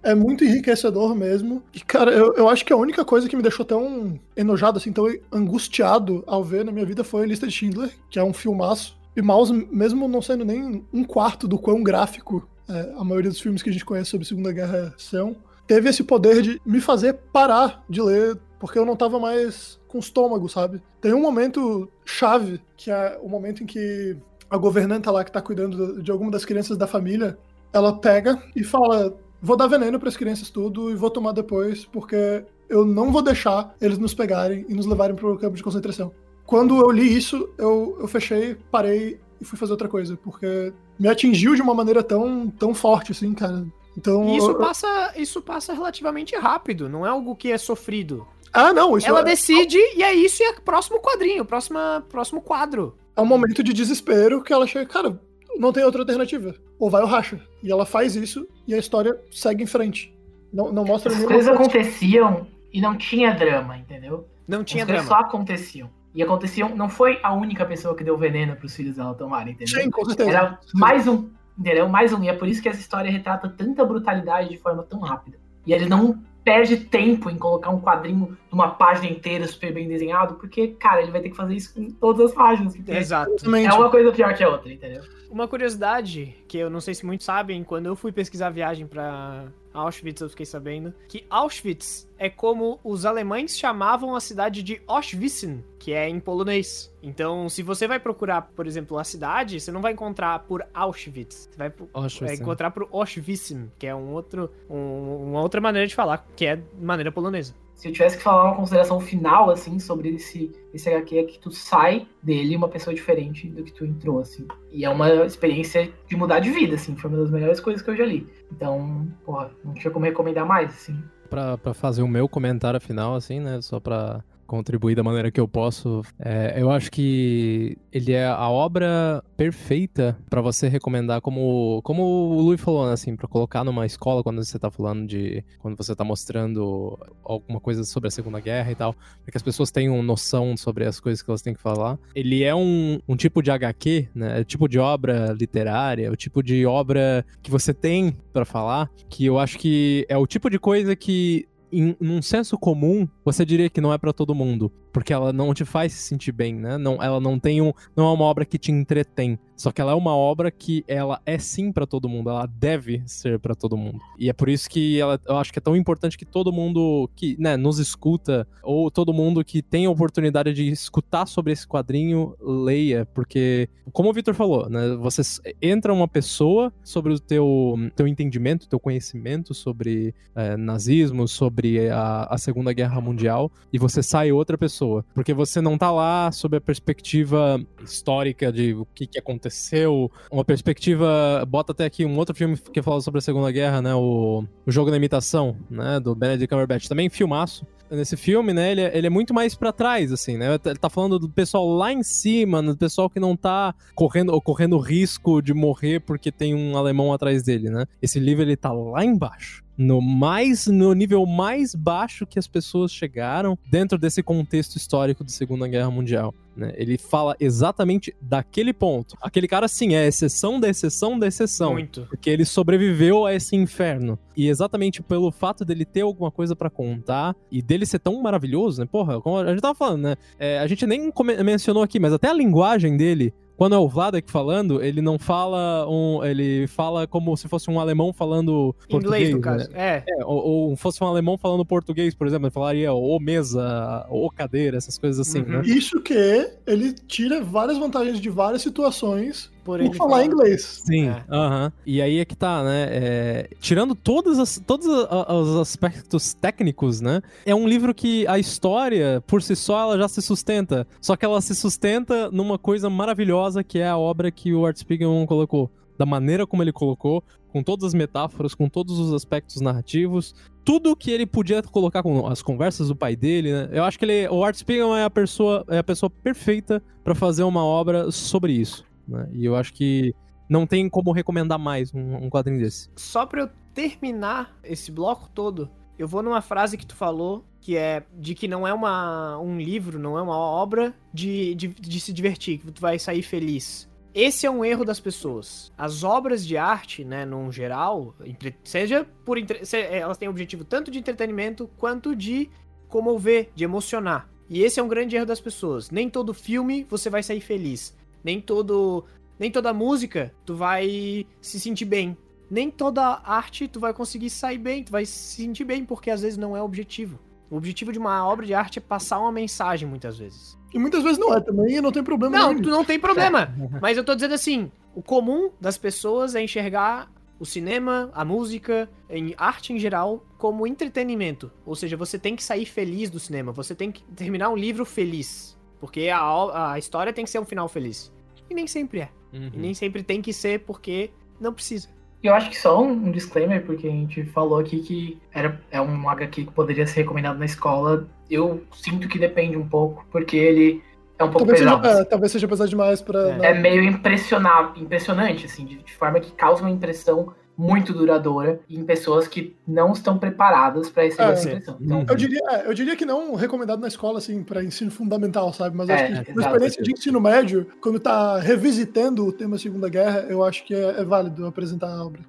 B: é muito enriquecedor mesmo. E, cara, eu, eu acho que a única coisa que me deixou tão enojado, assim, tão angustiado ao ver na minha vida foi a lista de Schindler, que é um filmaço. E Mouse, mesmo não sendo nem um quarto do quão gráfico é, a maioria dos filmes que a gente conhece sobre a Segunda Guerra são, teve esse poder de me fazer parar de ler, porque eu não tava mais com estômago, sabe? Tem um momento chave, que é o momento em que a governanta lá que tá cuidando de alguma das crianças da família, ela pega e fala: vou dar veneno para as crianças tudo e vou tomar depois, porque eu não vou deixar eles nos pegarem e nos levarem para o campo de concentração. Quando eu li isso, eu, eu fechei, parei e fui fazer outra coisa, porque me atingiu de uma maneira tão, tão forte, assim, cara. Então,
C: e isso,
B: eu,
C: passa, isso passa relativamente rápido, não é algo que é sofrido.
B: Ah, não, isso
C: Ela
B: é,
C: decide e é isso e é próximo quadrinho, próxima, próximo quadro.
B: É um momento de desespero que ela chega, cara, não tem outra alternativa. Ou vai ou racha. E ela faz isso e a história segue em frente. Não, não mostra
D: As coisas
B: parte-
D: aconteciam e não tinha drama, entendeu?
C: Não tinha
D: As coisas
C: drama.
D: só aconteciam. E aconteciam, não foi a única pessoa que deu veneno pros filhos dela tomarem, entendeu?
B: Sim, com certeza.
D: Era mais um, entendeu? Mais um. E é por isso que essa história retrata tanta brutalidade de forma tão rápida. E ele não perde tempo em colocar um quadrinho numa página inteira super bem desenhado, porque, cara, ele vai ter que fazer isso com todas as páginas.
B: Exatamente.
D: É uma coisa pior que a outra, entendeu?
C: Uma curiosidade, que eu não sei se muitos sabem, quando eu fui pesquisar a viagem pra Auschwitz, eu fiquei sabendo que Auschwitz é como os alemães chamavam a cidade de Auschwitzen, que é em polonês. Então, se você vai procurar, por exemplo, a cidade, você não vai encontrar por Auschwitz. Você vai
A: Auschwitz,
C: é,
A: né?
C: encontrar por Auschwitzen, que é um outro, um- uma outra maneira de falar, que é maneira polonesa.
D: Se eu tivesse que falar uma consideração final, assim, sobre esse, esse HQ, é que tu sai dele uma pessoa diferente do que tu entrou, assim. E é uma experiência de mudar de vida, assim. Foi uma das melhores coisas que eu já li. Então, porra, não tinha como recomendar mais, assim.
A: Pra, pra fazer o meu comentário final, assim, né? Só pra contribuir da maneira que eu posso. é, eu acho que ele é a obra perfeita pra você recomendar, como, como o Lui falou, né, assim, pra colocar numa escola quando você tá falando de. quando você tá mostrando alguma coisa sobre a Segunda Guerra e tal, pra que as pessoas tenham noção sobre as coisas que elas têm que falar. Ele é um, um tipo de HQ, né? É tipo de obra literária, o tipo de obra que você tem pra falar, que eu acho que é o tipo de coisa que em num senso comum, você diria que não é pra todo mundo, porque ela não te faz se sentir bem, né? Não, ela não tem um, não é uma obra que te entretém, só que ela é uma obra que ela é sim pra todo mundo, ela deve ser pra todo mundo. E é por isso que ela, eu acho que é tão importante que todo mundo que, né, nos escuta ou todo mundo que tem a oportunidade de escutar sobre esse quadrinho leia, porque como o Victor falou, né, você entra uma pessoa sobre o teu, teu entendimento, teu conhecimento sobre é, nazismo, sobre a, a Segunda Guerra Mundial, e você sai outra pessoa. Porque você não tá lá sob a perspectiva histórica de o que, que aconteceu, uma perspectiva. Bota até aqui um outro filme que fala sobre a Segunda Guerra, né? O, o Jogo da Imitação, né? Do Benedict Cumberbatch. Também filmaço. Nesse filme, né, ele, é- ele é muito mais pra trás, assim, né? Ele tá falando do pessoal lá em cima, do pessoal que não tá correndo, correndo risco de morrer porque tem um alemão atrás dele, né? Esse livro, ele tá lá embaixo no mais no nível mais baixo que as pessoas chegaram dentro desse contexto histórico da Segunda Guerra Mundial. Né? Ele fala exatamente daquele ponto. Aquele cara, sim, é exceção da exceção da exceção.
C: Muito.
A: Porque ele sobreviveu a esse inferno. E exatamente pelo fato dele ter alguma coisa pra contar e dele ser tão maravilhoso, né? Porra, como a gente tava falando, né? É, a gente nem mencionou aqui, mas até a linguagem dele. Quando é o Vladek falando, ele não fala um. Ele fala como se fosse um alemão falando português.
C: Inglês, no
A: né?
C: caso. É.
A: É, ou, ou fosse um alemão falando português, por exemplo, ele falaria ô mesa, ô cadeira, essas coisas assim,
C: Uhum.
A: né?
B: Isso que ele tira várias vantagens de várias situações
C: por
B: Por falar inglês.
A: Sim,
C: É.
A: aham. E aí é que tá, né? é, tirando todas as, todos os aspectos técnicos, né? É um livro que a história, por si só, ela já se sustenta. Só que ela se sustenta numa coisa maravilhosa que é a obra que o Art Spiegelman colocou. Da maneira como ele colocou, com todas as metáforas, com todos os aspectos narrativos. Tudo que ele podia colocar com as conversas do pai dele, né? Eu acho que ele, o Art Spiegelman é a pessoa, é a pessoa perfeita pra fazer uma obra sobre isso. Né? E eu acho que não tem como recomendar mais um, um quadrinho desse.
C: Só pra eu terminar esse bloco todo, eu vou numa frase que tu falou, que é de que não é uma, um livro, não é uma obra de, de, de se divertir, que tu vai sair feliz. Esse é um erro das pessoas. As obras de arte, né, num geral, seja por se- elas têm objetivo tanto de entretenimento quanto de comover, de emocionar. E esse é um grande erro das pessoas. Nem todo filme você vai sair feliz. Nem todo nem toda música tu vai se sentir bem. Nem toda arte tu vai conseguir sair bem, tu vai se sentir bem, porque às vezes não é o objetivo. O objetivo de uma obra de arte é passar uma mensagem, muitas vezes.
B: E muitas vezes não é também, e não tem problema
C: Não,
B: nenhum.
C: tu não tem problema. Mas eu tô dizendo assim, o comum das pessoas é enxergar o cinema, a música, em arte em geral, como entretenimento. Ou seja, você tem que sair feliz do cinema, você tem que terminar um livro feliz. Porque a, a história tem que ser um final feliz. E nem sempre é.
A: Uhum.
C: E nem sempre tem que ser porque não precisa.
D: E eu acho que só um, disclaimer, porque a gente falou aqui que era, é um HQ que poderia ser recomendado na escola. Eu sinto que depende um pouco, porque ele é um pouco
B: Talvez seja,
D: pesado.
B: é, talvez seja pesado demais pra.
C: É.
D: É meio impressionante, assim, de, de forma que causa uma impressão muito duradoura em pessoas que não estão preparadas para receber
B: É.
D: essa impressão. Então.
B: Eu diria, é, eu diria que não recomendado na escola, assim, pra ensino fundamental, sabe? Mas
D: É,
B: acho que
D: exato.
B: uma experiência de ensino médio, quando tá revisitando o tema Segunda Guerra, eu acho que é, é válido apresentar a obra.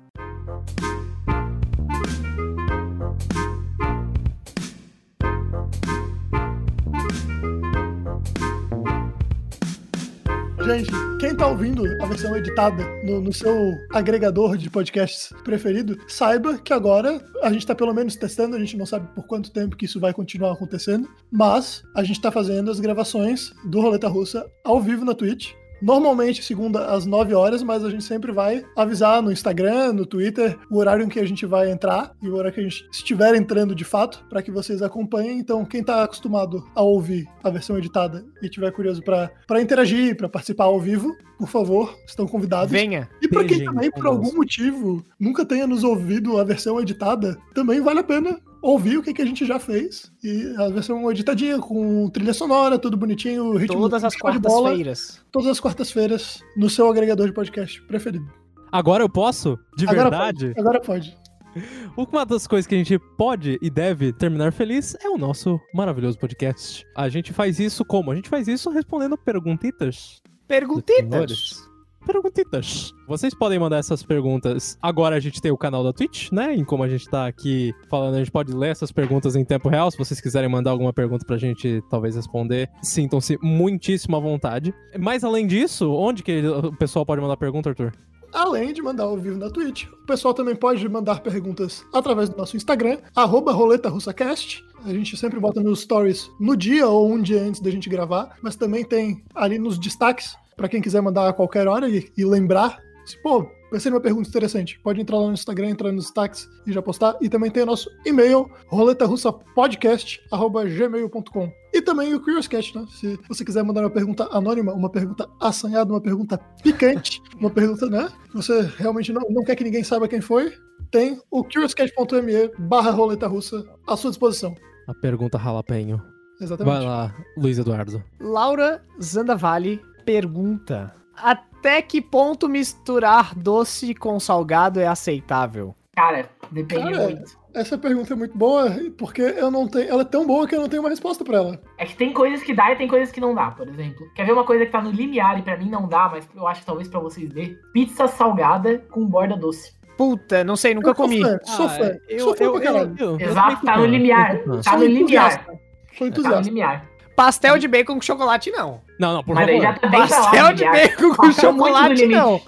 B: Gente, quem tá ouvindo a versão editada no, no seu agregador de podcasts preferido, saiba que agora a gente tá pelo menos testando, a gente não sabe por quanto tempo que isso vai continuar acontecendo, mas a gente tá fazendo as gravações do Roleta Russa ao vivo na Twitch. Normalmente segunda às 9 horas, mas a gente sempre vai avisar no Instagram, no Twitter, o horário em que a gente vai entrar e o horário que a gente estiver entrando de fato, para que vocês acompanhem. Então, quem tá acostumado a ouvir a versão editada e tiver curioso para interagir, para participar ao vivo, por favor, estão convidados.
C: Venha.
B: E pra quem também, por algum motivo, nunca tenha nos ouvido a versão editada, também vale a pena ouvir o que, que a gente já fez. E a versão editadinha, com trilha sonora, tudo bonitinho, ritmo
C: Todas as quartas-feiras.
B: Todas as quartas-feiras, no seu agregador de podcast preferido.
A: Agora eu posso? De
B: Agora
A: verdade?
B: pode. Agora pode.
A: Uma das coisas que a gente pode e deve terminar feliz é o nosso maravilhoso podcast. A gente faz isso como? A gente faz isso respondendo perguntitas.
C: Perguntitas.
A: Perguntitas. Vocês podem mandar essas perguntas. Agora a gente tem o canal da Twitch, né? Em como a gente tá aqui falando, a gente pode ler essas perguntas em tempo real. Se vocês quiserem mandar alguma pergunta pra gente, talvez responder, sintam-se muitíssimo à vontade. Mas além disso, onde que o pessoal pode mandar pergunta, Arthur?
B: Além de mandar ao vivo na Twitch, o pessoal também pode mandar perguntas através do nosso Instagram, arroba roletarussacast. A gente sempre bota nos stories no dia ou um dia antes da gente gravar, mas também tem ali nos destaques, para quem quiser mandar a qualquer hora e, e lembrar. Se, pô, pensei numa pergunta interessante, pode entrar lá no Instagram, entrar nos destaques e já postar. E também tem o nosso e-mail, roletarussapodcast.gmail.com. E também o Curious Cat, né? Se você quiser mandar uma pergunta anônima, uma pergunta assanhada, uma pergunta picante, uma pergunta, né? Você realmente não, não quer que ninguém saiba quem foi, tem o curiouscat.me barra roleta russa à sua disposição.
A: A pergunta ralapenho.
B: Exatamente.
A: Vai lá, Luiz Eduardo.
C: Laura Zandavalli pergunta: Até que ponto misturar doce com salgado é aceitável?
D: cara, depende
B: Cara,
D: muito.
B: Essa pergunta é muito boa, porque eu não tenho. Ela é tão boa que eu não tenho uma resposta pra ela.
D: É que tem coisas que dá e tem coisas que não dá, por exemplo. Quer ver uma coisa que tá no limiar e pra mim não dá, mas eu acho que talvez pra vocês dê? Pizza salgada com borda doce.
C: Puta, não sei, nunca
B: Eu sou
C: comi.
B: fã, sou fã.
A: Ah, eu,
B: sou fã
A: eu, eu, eu, eu
D: Exato, tá
A: sou
D: no
A: fã,
D: limiar.
A: sou fã.
D: Tá
B: Sou
D: no limiar.
B: entusiasta. Sou
D: Tá no
B: entusiasta.
D: limiar.
C: Pastel de bacon com chocolate, não.
A: Não, não, por
D: Mas
A: favor.
D: aí já tá lá.
C: Pastel de
D: limiar.
C: bacon com
D: Passou
C: chocolate, não.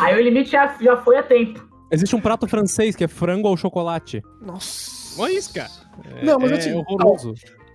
D: Aí o limite já, já foi a tempo.
A: Existe um prato francês que é frango ao chocolate.
C: Nossa.
A: Olha isso, cara. É,
B: Não, mas
A: é
B: assim,
A: horroroso.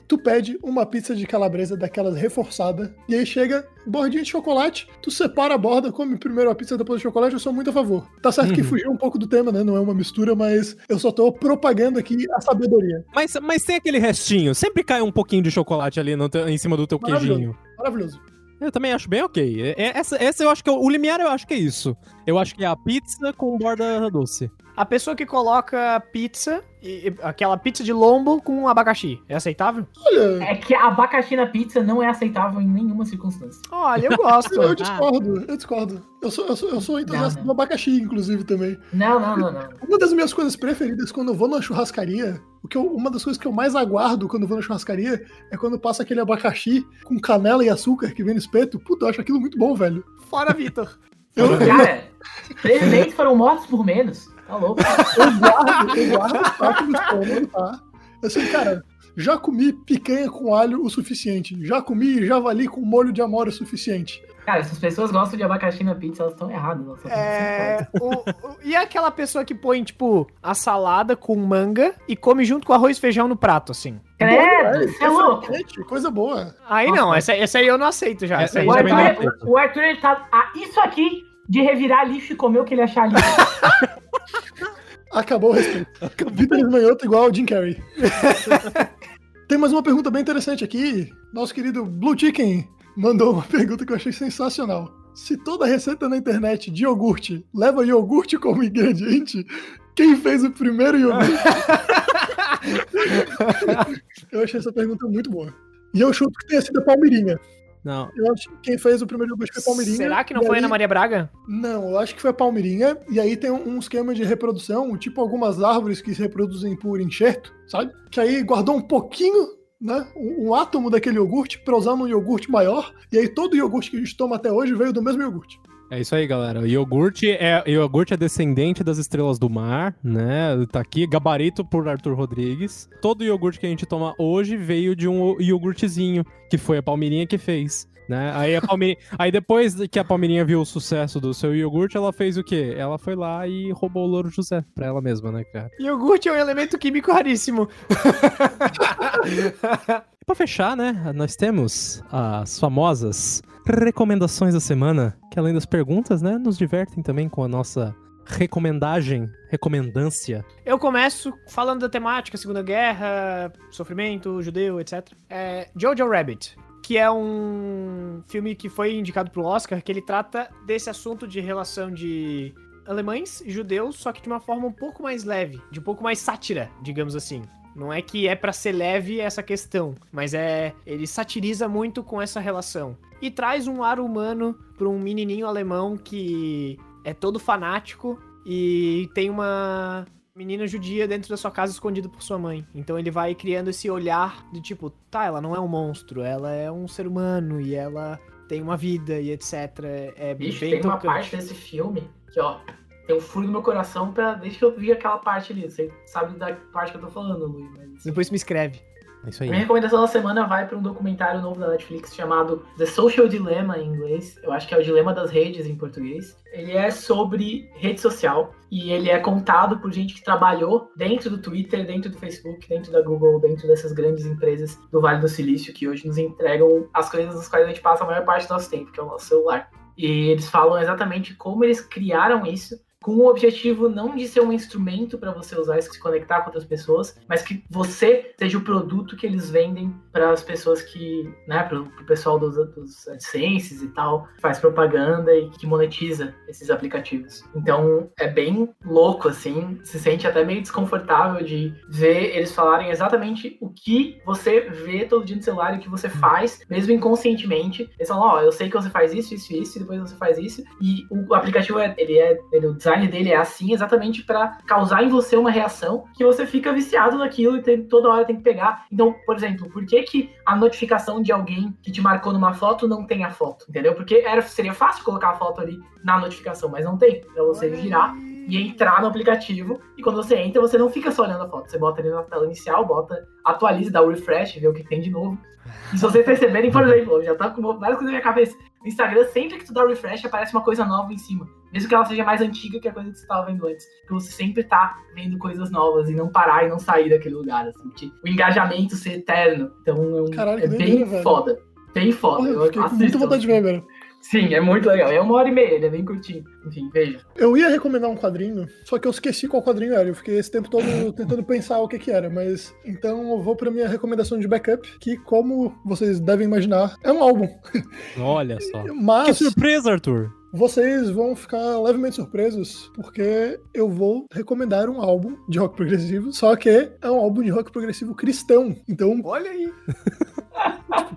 B: Tu pede uma pizza de calabresa daquelas reforçada, e aí chega bordinha de chocolate, tu separa a borda, come primeiro a pizza, depois o chocolate, eu sou muito a favor. Tá certo que
A: Uhum.
B: fugiu um pouco do tema, né? Não é uma mistura, mas eu só tô propagando aqui a sabedoria.
A: Mas, mas tem aquele restinho. Sempre cai um pouquinho de chocolate ali no em cima do teu
B: Maravilhoso.
A: queijinho.
B: Maravilhoso.
A: Eu também acho bem ok. É- é- Essa, essa eu acho que é o, o limiar eu acho que é isso. Eu acho que é a pizza com borda doce.
C: A pessoa que coloca pizza, e- e- aquela pizza de lombo com abacaxi, é aceitável?
B: Olha,
D: É que abacaxi na pizza não é aceitável em nenhuma circunstância.
C: Olha, eu gosto.
B: eu discordo, eu discordo. Eu sou, eu sou, eu sou entusiasta do abacaxi, inclusive, também.
D: Não, não, não, não.
B: Uma das minhas coisas preferidas quando eu vou na churrascaria, o que eu- uma das coisas que eu mais aguardo quando eu vou na churrascaria é quando passa aquele abacaxi com canela e açúcar que vem no espeto. Puta, eu acho aquilo muito bom, velho.
C: Fora, Vitor.
B: Eu,
D: Cara, presidentes foram mortos por menos. Tá louco.
B: eu guardo, eu guardo o saco no estômago, tá? Assim, cara, já comi picanha com alho o suficiente. Já comi javali com molho de amora o suficiente.
D: Cara, se as pessoas gostam de abacaxi na pizza, elas estão erradas. Elas
C: É, o- o- e aquela pessoa que põe, tipo, a salada com manga e come junto com arroz e feijão no prato, assim?
D: Credo,
B: Bom,
D: você é louco.
B: Coisa boa.
C: Aí
A: Nossa.
C: não, essa, essa aí eu não aceito já. Essa aí
D: O
C: já dá-
A: é
D: Arthur, o Arthur ele tá. Ah, isso aqui de revirar lixo e comer o que ele achar lixo.
B: Acabou o respeito. Vitor Esmanhoto igual ao Jim Carrey. Tem mais uma pergunta bem interessante aqui. Nosso querido Blue Chicken mandou uma pergunta que eu achei sensacional. Se toda receita na internet de iogurte leva iogurte como ingrediente, quem fez o primeiro iogurte? eu achei essa pergunta muito boa. E eu chuto que tenha sido a Palmeirinha.
A: Não.
B: Eu acho que quem fez o primeiro iogurte foi a Palmeirinha.
C: Será que não foi
B: aí-
C: Ana Maria Braga?
B: não, eu acho que foi a palmeirinha, e aí tem um, um esquema de reprodução, tipo algumas árvores que se reproduzem por enxerto, sabe? Que aí guardou um pouquinho, né? Um, um átomo daquele iogurte pra usar num iogurte maior, e aí todo iogurte que a gente toma até hoje veio do mesmo iogurte.
A: É isso aí, galera. O iogurte é, iogurte é descendente das estrelas do mar, né? Tá aqui, gabarito por Arthur Rodrigues. Todo iogurte que a gente toma hoje veio de um iogurtezinho, que foi a Palmeirinha que fez. Né? Aí, a Palmeirinha, aí depois que a Palmeirinha viu o sucesso do seu iogurte, ela fez o quê? Ela foi lá e roubou o Louro José pra ela mesma, né, cara?
C: Iogurte é um elemento químico raríssimo.
A: E pra fechar, né, nós temos as famosas recomendações da semana, que além das perguntas, né, nos divertem também com a nossa recomendagem, recomendância.
C: Eu começo falando da temática, Segunda Guerra, sofrimento, judeu, etc. É Jojo Rabbit, que é um filme que foi indicado pro Oscar, que ele trata desse assunto de relação de alemães e judeus, só que de uma forma um pouco mais leve, de um pouco mais sátira, digamos assim. Não é que é pra ser leve essa questão, mas é ele satiriza muito com essa relação e traz um ar humano pra um menininho alemão que é todo fanático e tem uma menina judia dentro da sua casa escondida por sua mãe. Então ele vai criando esse olhar de tipo, tá, ela não é um monstro, ela é um ser humano e ela tem uma vida e etc. É
D: Bicho,
C: bem
D: tem uma
C: tocante.
D: parte desse filme que, ó, tem um furo no meu coração pra, desde que eu vi aquela parte ali. Você sabe da parte que eu tô falando, Luiz. Mas...
C: Depois me escreve.
A: É isso aí.
D: minha recomendação da semana vai para um documentário novo da Netflix chamado The Social Dilemma em inglês. Eu acho que é o Dilema das Redes em português. Ele é sobre rede social e ele é contado por gente que trabalhou dentro do Twitter, dentro do Facebook, dentro da Google, dentro dessas grandes empresas do Vale do Silício que hoje nos entregam as coisas nas quais a gente passa a maior parte do nosso tempo, que é o nosso celular. E eles falam exatamente como eles criaram isso com o objetivo não de ser um instrumento para você usar e se conectar com outras pessoas, mas que você seja o produto que eles vendem para as pessoas que, né, para o pessoal dos, dos AdSenses e tal, que faz propaganda e que monetiza esses aplicativos. Então é bem louco, assim, se sente até meio desconfortável de ver eles falarem exatamente o que você vê todo dia no celular e o que você faz, mesmo inconscientemente. Eles falam, ó, eu sei que você faz isso, isso, isso, e depois você faz isso, e o aplicativo é, ele é, ele, o design dele é assim exatamente para causar em você uma reação que você fica viciado naquilo e tem, toda hora tem que pegar. Então, por exemplo, por que, que a notificação de alguém que te marcou numa foto não tem a foto? Entendeu? Porque era, seria fácil colocar a foto ali na notificação, mas não tem. Pra você girar e entrar no aplicativo. E quando você entra, você não fica só olhando a foto. Você bota ali na tela inicial, bota, atualiza, dá o refresh, vê o que tem de novo. E se vocês perceberem, por exemplo, eu já tá com várias coisas na minha cabeça. No Instagram, sempre que tu dá refresh, aparece uma coisa nova em cima. Mesmo que ela seja mais antiga que a coisa que você estava vendo antes. Porque você sempre tá vendo coisas novas e não parar e não sair daquele lugar, assim. Que o engajamento ser eterno. Então é, um-
B: Caralho,
D: é
B: que
D: bem
B: doideira, velho.
D: foda. Bem foda.
B: Porra,
D: Eu
B: eu fiquei com muita vontade de ver, velho.
D: Sim, é muito legal. É uma hora e meia, ele é bem curtinho. Enfim, veja.
B: Eu ia recomendar um quadrinho, só que eu esqueci qual quadrinho era. Eu fiquei esse tempo todo tentando pensar o que que era, mas então eu vou pra minha recomendação de backup, que como vocês devem imaginar, é um álbum.
A: Olha só. Que
B: Mas
A: surpresa, Arthur.
B: Vocês vão ficar levemente surpresos, porque eu vou recomendar um álbum de rock progressivo, só que é um álbum de rock progressivo cristão. Então,
C: Olha aí.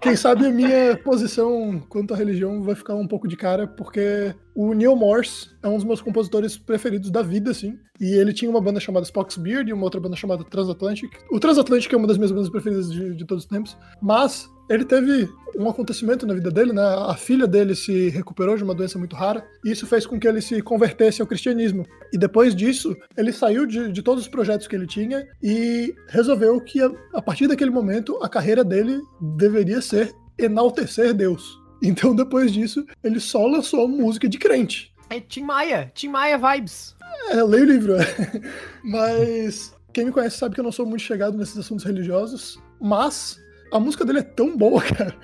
B: quem sabe a minha posição quanto à religião vai ficar um pouco de cara, porque o Neil Morse é um dos meus compositores preferidos da vida, assim. E ele tinha uma banda chamada Spock's Beard e uma outra banda chamada Transatlantic. O Transatlantic é uma das minhas bandas preferidas de, de todos os tempos, mas ele teve um acontecimento na vida dele, né? A filha dele se recuperou de uma doença muito rara, e isso fez com que ele se convertesse ao cristianismo. E depois disso, ele saiu de, de todos os projetos que ele tinha e resolveu que, a, a partir daquele momento, a carreira dele deveria ser enaltecer Deus. Então, depois disso, ele só lançou música de crente.
C: É Tim Maia. Tim Maia vibes.
B: É, leio o livro. é. Mas quem me conhece sabe que eu não sou muito chegado nesses assuntos religiosos. Mas a música dele é tão boa, cara,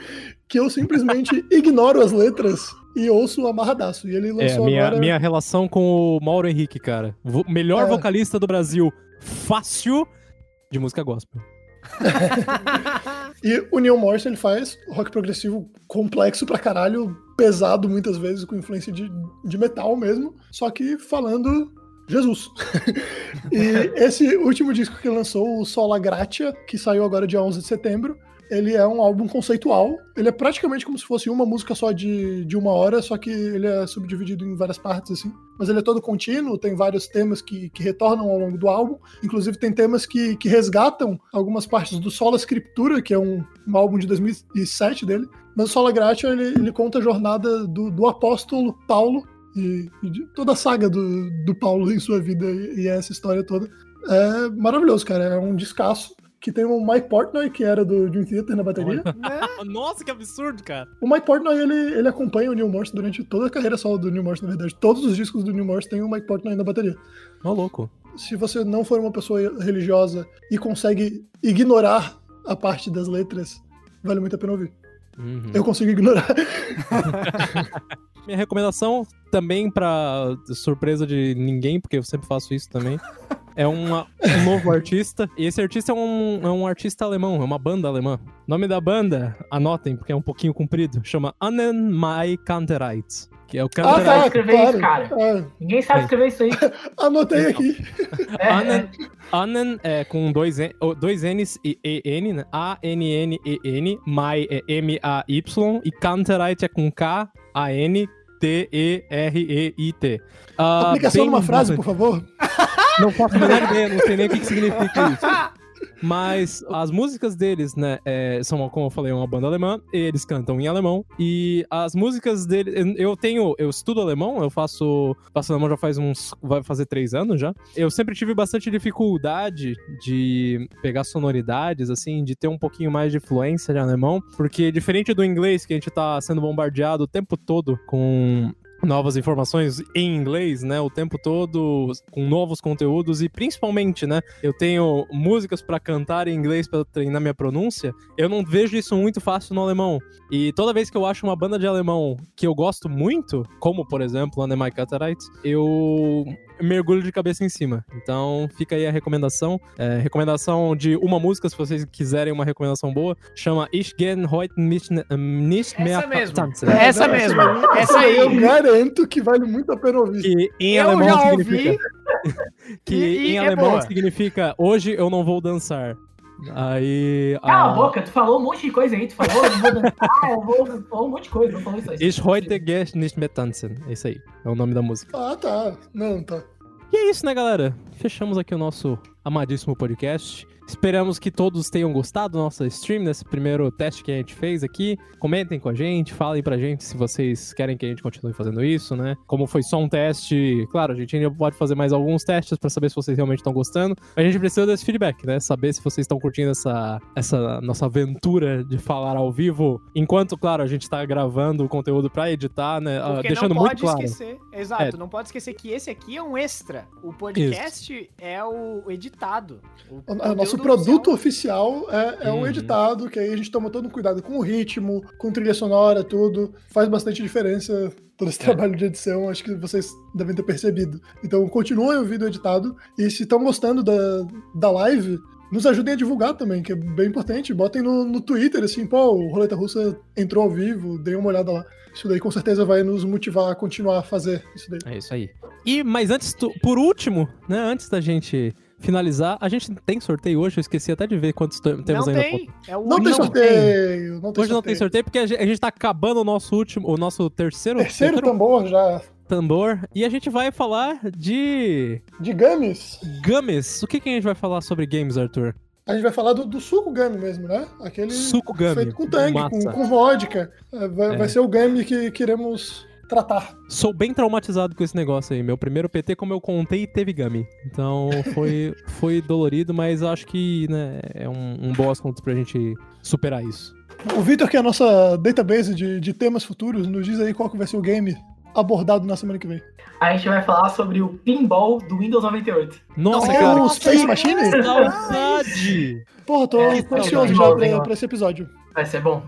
B: que eu simplesmente ignoro as letras e ouço amarradaço. E ele
A: É,
B: lançou
A: minha,
B: agora.
A: minha relação com o Mauro Henrique, cara. Vo- melhor
B: É.
A: vocalista do Brasil. Fácil de música gospel.
B: E o Neil Morse ele faz rock progressivo complexo pra caralho, pesado muitas vezes, com influência de, de metal mesmo, só que falando Jesus. e esse último disco que ele lançou, o Sola Gratia, que saiu agora dia 11 de setembro, ele é um álbum conceitual. Ele é praticamente como se fosse uma música só de, de uma hora, só que ele é subdividido em várias partes, assim. Mas ele é todo contínuo, tem vários temas que, que retornam ao longo do álbum. Inclusive tem temas que, que resgatam algumas partes do Sola Scriptura, que é um, um álbum de 2007 dele. Mas o Sola Gratia, ele, ele conta a jornada do, do apóstolo Paulo e, e de toda a saga do, do Paulo em sua vida e, e essa história toda. É maravilhoso, cara. É um descasso que tem o Mike Portnoy, que era do Dream Theater na bateria.
A: Nossa, que absurdo, cara.
B: O Mike Portnoy, ele, ele acompanha o Neil Morse durante toda a carreira solo do Neil Morse, na verdade. Todos os discos do Neil Morse tem o Mike Portnoy na bateria.
A: Ô, louco.
B: Se você não for uma pessoa religiosa e consegue ignorar a parte das letras, vale muito a pena ouvir.
A: Uhum.
B: Eu consigo ignorar.
A: Minha recomendação, também pra surpresa de ninguém, porque eu sempre faço isso também, é uma- um novo artista. E esse artista é um, é um artista alemão, é uma banda alemã. O nome da banda, anotem, porque é um pouquinho comprido, chama Annen Mai Kantereit. Que é o
B: Ah,
A: Kantereit.
B: tá,
D: escrever isso,
B: claro.
D: cara.
B: Ah,
D: Ninguém sabe
A: É.
D: escrever isso aí.
B: anotei aqui.
D: É,
A: Annen,
D: é.
A: Annen é com dois, N, oh, dois N's e E-N, né? A-N-N-E-N, Mai é M-A-Y, e Kantereit é com K-A-N-T-E-R-E-I-T. Ah,
B: Aplicação
A: bem
B: numa frase, por favor.
A: Não faço a menor ideia, não sei nem o que, que significa isso. Mas as músicas deles, né, é, são, como eu falei, uma banda alemã, eles cantam em alemão, e as músicas deles, eu tenho, eu estudo alemão, eu faço, faço alemão já faz uns, vai fazer três anos já. Eu sempre tive bastante dificuldade de pegar sonoridades, assim, de ter um pouquinho mais de fluência de alemão, porque diferente do inglês, que a gente tá sendo bombardeado o tempo todo com novas informações em inglês, né, o tempo todo com novos conteúdos e principalmente, né, eu tenho músicas pra cantar em inglês pra treinar minha pronúncia. Eu não vejo isso muito fácil no alemão. E toda vez que eu acho uma banda de alemão que eu gosto muito, como por exemplo, Anemai Catarite, eu mergulho de cabeça em cima. Então, fica aí a recomendação. É, recomendação de uma música, se vocês quiserem uma recomendação boa, chama Ich gehen heute nicht, nicht mehr
C: Essa mesmo.
A: tanzen.
C: Essa mesmo.
B: aí-
C: Essa aí.
B: Eu garanto que vale muito a pena ouvir.
A: Que em
C: Eu
A: alemão
C: já
A: significa.
C: ouvi.
A: Que
C: E- e
A: em
C: é
A: alemão
C: boa.
A: significa hoje eu não vou dançar. Aí.
D: Cala
A: ah,
D: a boca, tu falou um monte de coisa aí, tu falou, eu vou dançar, eu vou, tu falou um monte de coisa, não falou isso aí.
A: Ich heute gehe nicht mehr tanzen. É isso aí. É o nome da música.
B: Ah, tá. Não, tá.
A: E é isso, né, galera? fechamos aqui o nosso amadíssimo podcast. Esperamos que todos tenham gostado da nossa stream, desse primeiro teste que a gente fez aqui. Comentem com a gente, falem pra gente se vocês querem que a gente continue fazendo isso, né? Como foi só um teste, claro, a gente ainda pode fazer mais alguns testes pra saber se vocês realmente estão gostando. A gente precisa desse feedback, né? Saber se vocês estão curtindo essa, essa nossa aventura de falar ao vivo, enquanto, claro, a gente tá gravando o conteúdo pra editar, né? Ah,
C: Porque
A: deixando
C: não
A: muito
C: pode
A: claro.
C: esquecer. Exato,
A: É.
C: não pode esquecer que esse aqui é um extra. O podcast é o editado. O,
B: O, o nosso
C: conteúdo
B: produto
C: oficial-
B: oficial é, é o
A: Uhum.
B: editado, que aí a gente toma todo um cuidado com o ritmo, com trilha sonora, tudo. Faz bastante diferença todo esse
A: É.
B: trabalho de edição, acho que vocês devem ter percebido. Então continuem o vídeo editado. E se estão gostando da, da live, nos ajudem a divulgar também, que é bem importante. Botem no, no Twitter, assim, pô, o Roleta Russa entrou ao vivo, deem uma olhada lá. Isso daí com certeza vai nos motivar a continuar a fazer isso daí.
A: É isso aí. E, mas antes, tu- por último, né, antes da gente finalizar, a gente tem sorteio hoje, eu esqueci até de ver quantos te- temos
C: não
A: ainda.
C: tem. É o
B: Não tem sorteio, não tem
A: Hoje não tem sorteio porque a gente, a gente tá acabando o nosso último, o nosso terceiro,
B: Terceiro tambor já
A: tambor e a gente vai falar de
B: de Gummies.
A: gummies. O que, que a gente vai falar sobre games, Arthur?
B: A gente vai falar do, do suco gummy mesmo, né? Aquele
A: Suco gummy.
B: feito com tangue, com, com vodka. É, vai,
A: É.
B: vai ser o gummy que queremos tratar.
A: Sou bem traumatizado com esse negócio aí. Meu primeiro PT, como eu contei, teve gummy. Então foi, foi dolorido, mas acho que né, é um, um bom assunto pra gente superar isso.
B: O Victor, que é a nossa database de, de temas futuros, nos diz aí qual que vai ser o game abordado na semana que vem.
D: A gente vai falar sobre o pinball do Windows 98.
A: Nossa,
B: É
A: cara.
B: o Space
A: que
B: Machine?
A: Saudade!
B: Tô, tô
D: É,
B: ansioso já pra, pra esse episódio.
D: Vai ser bom.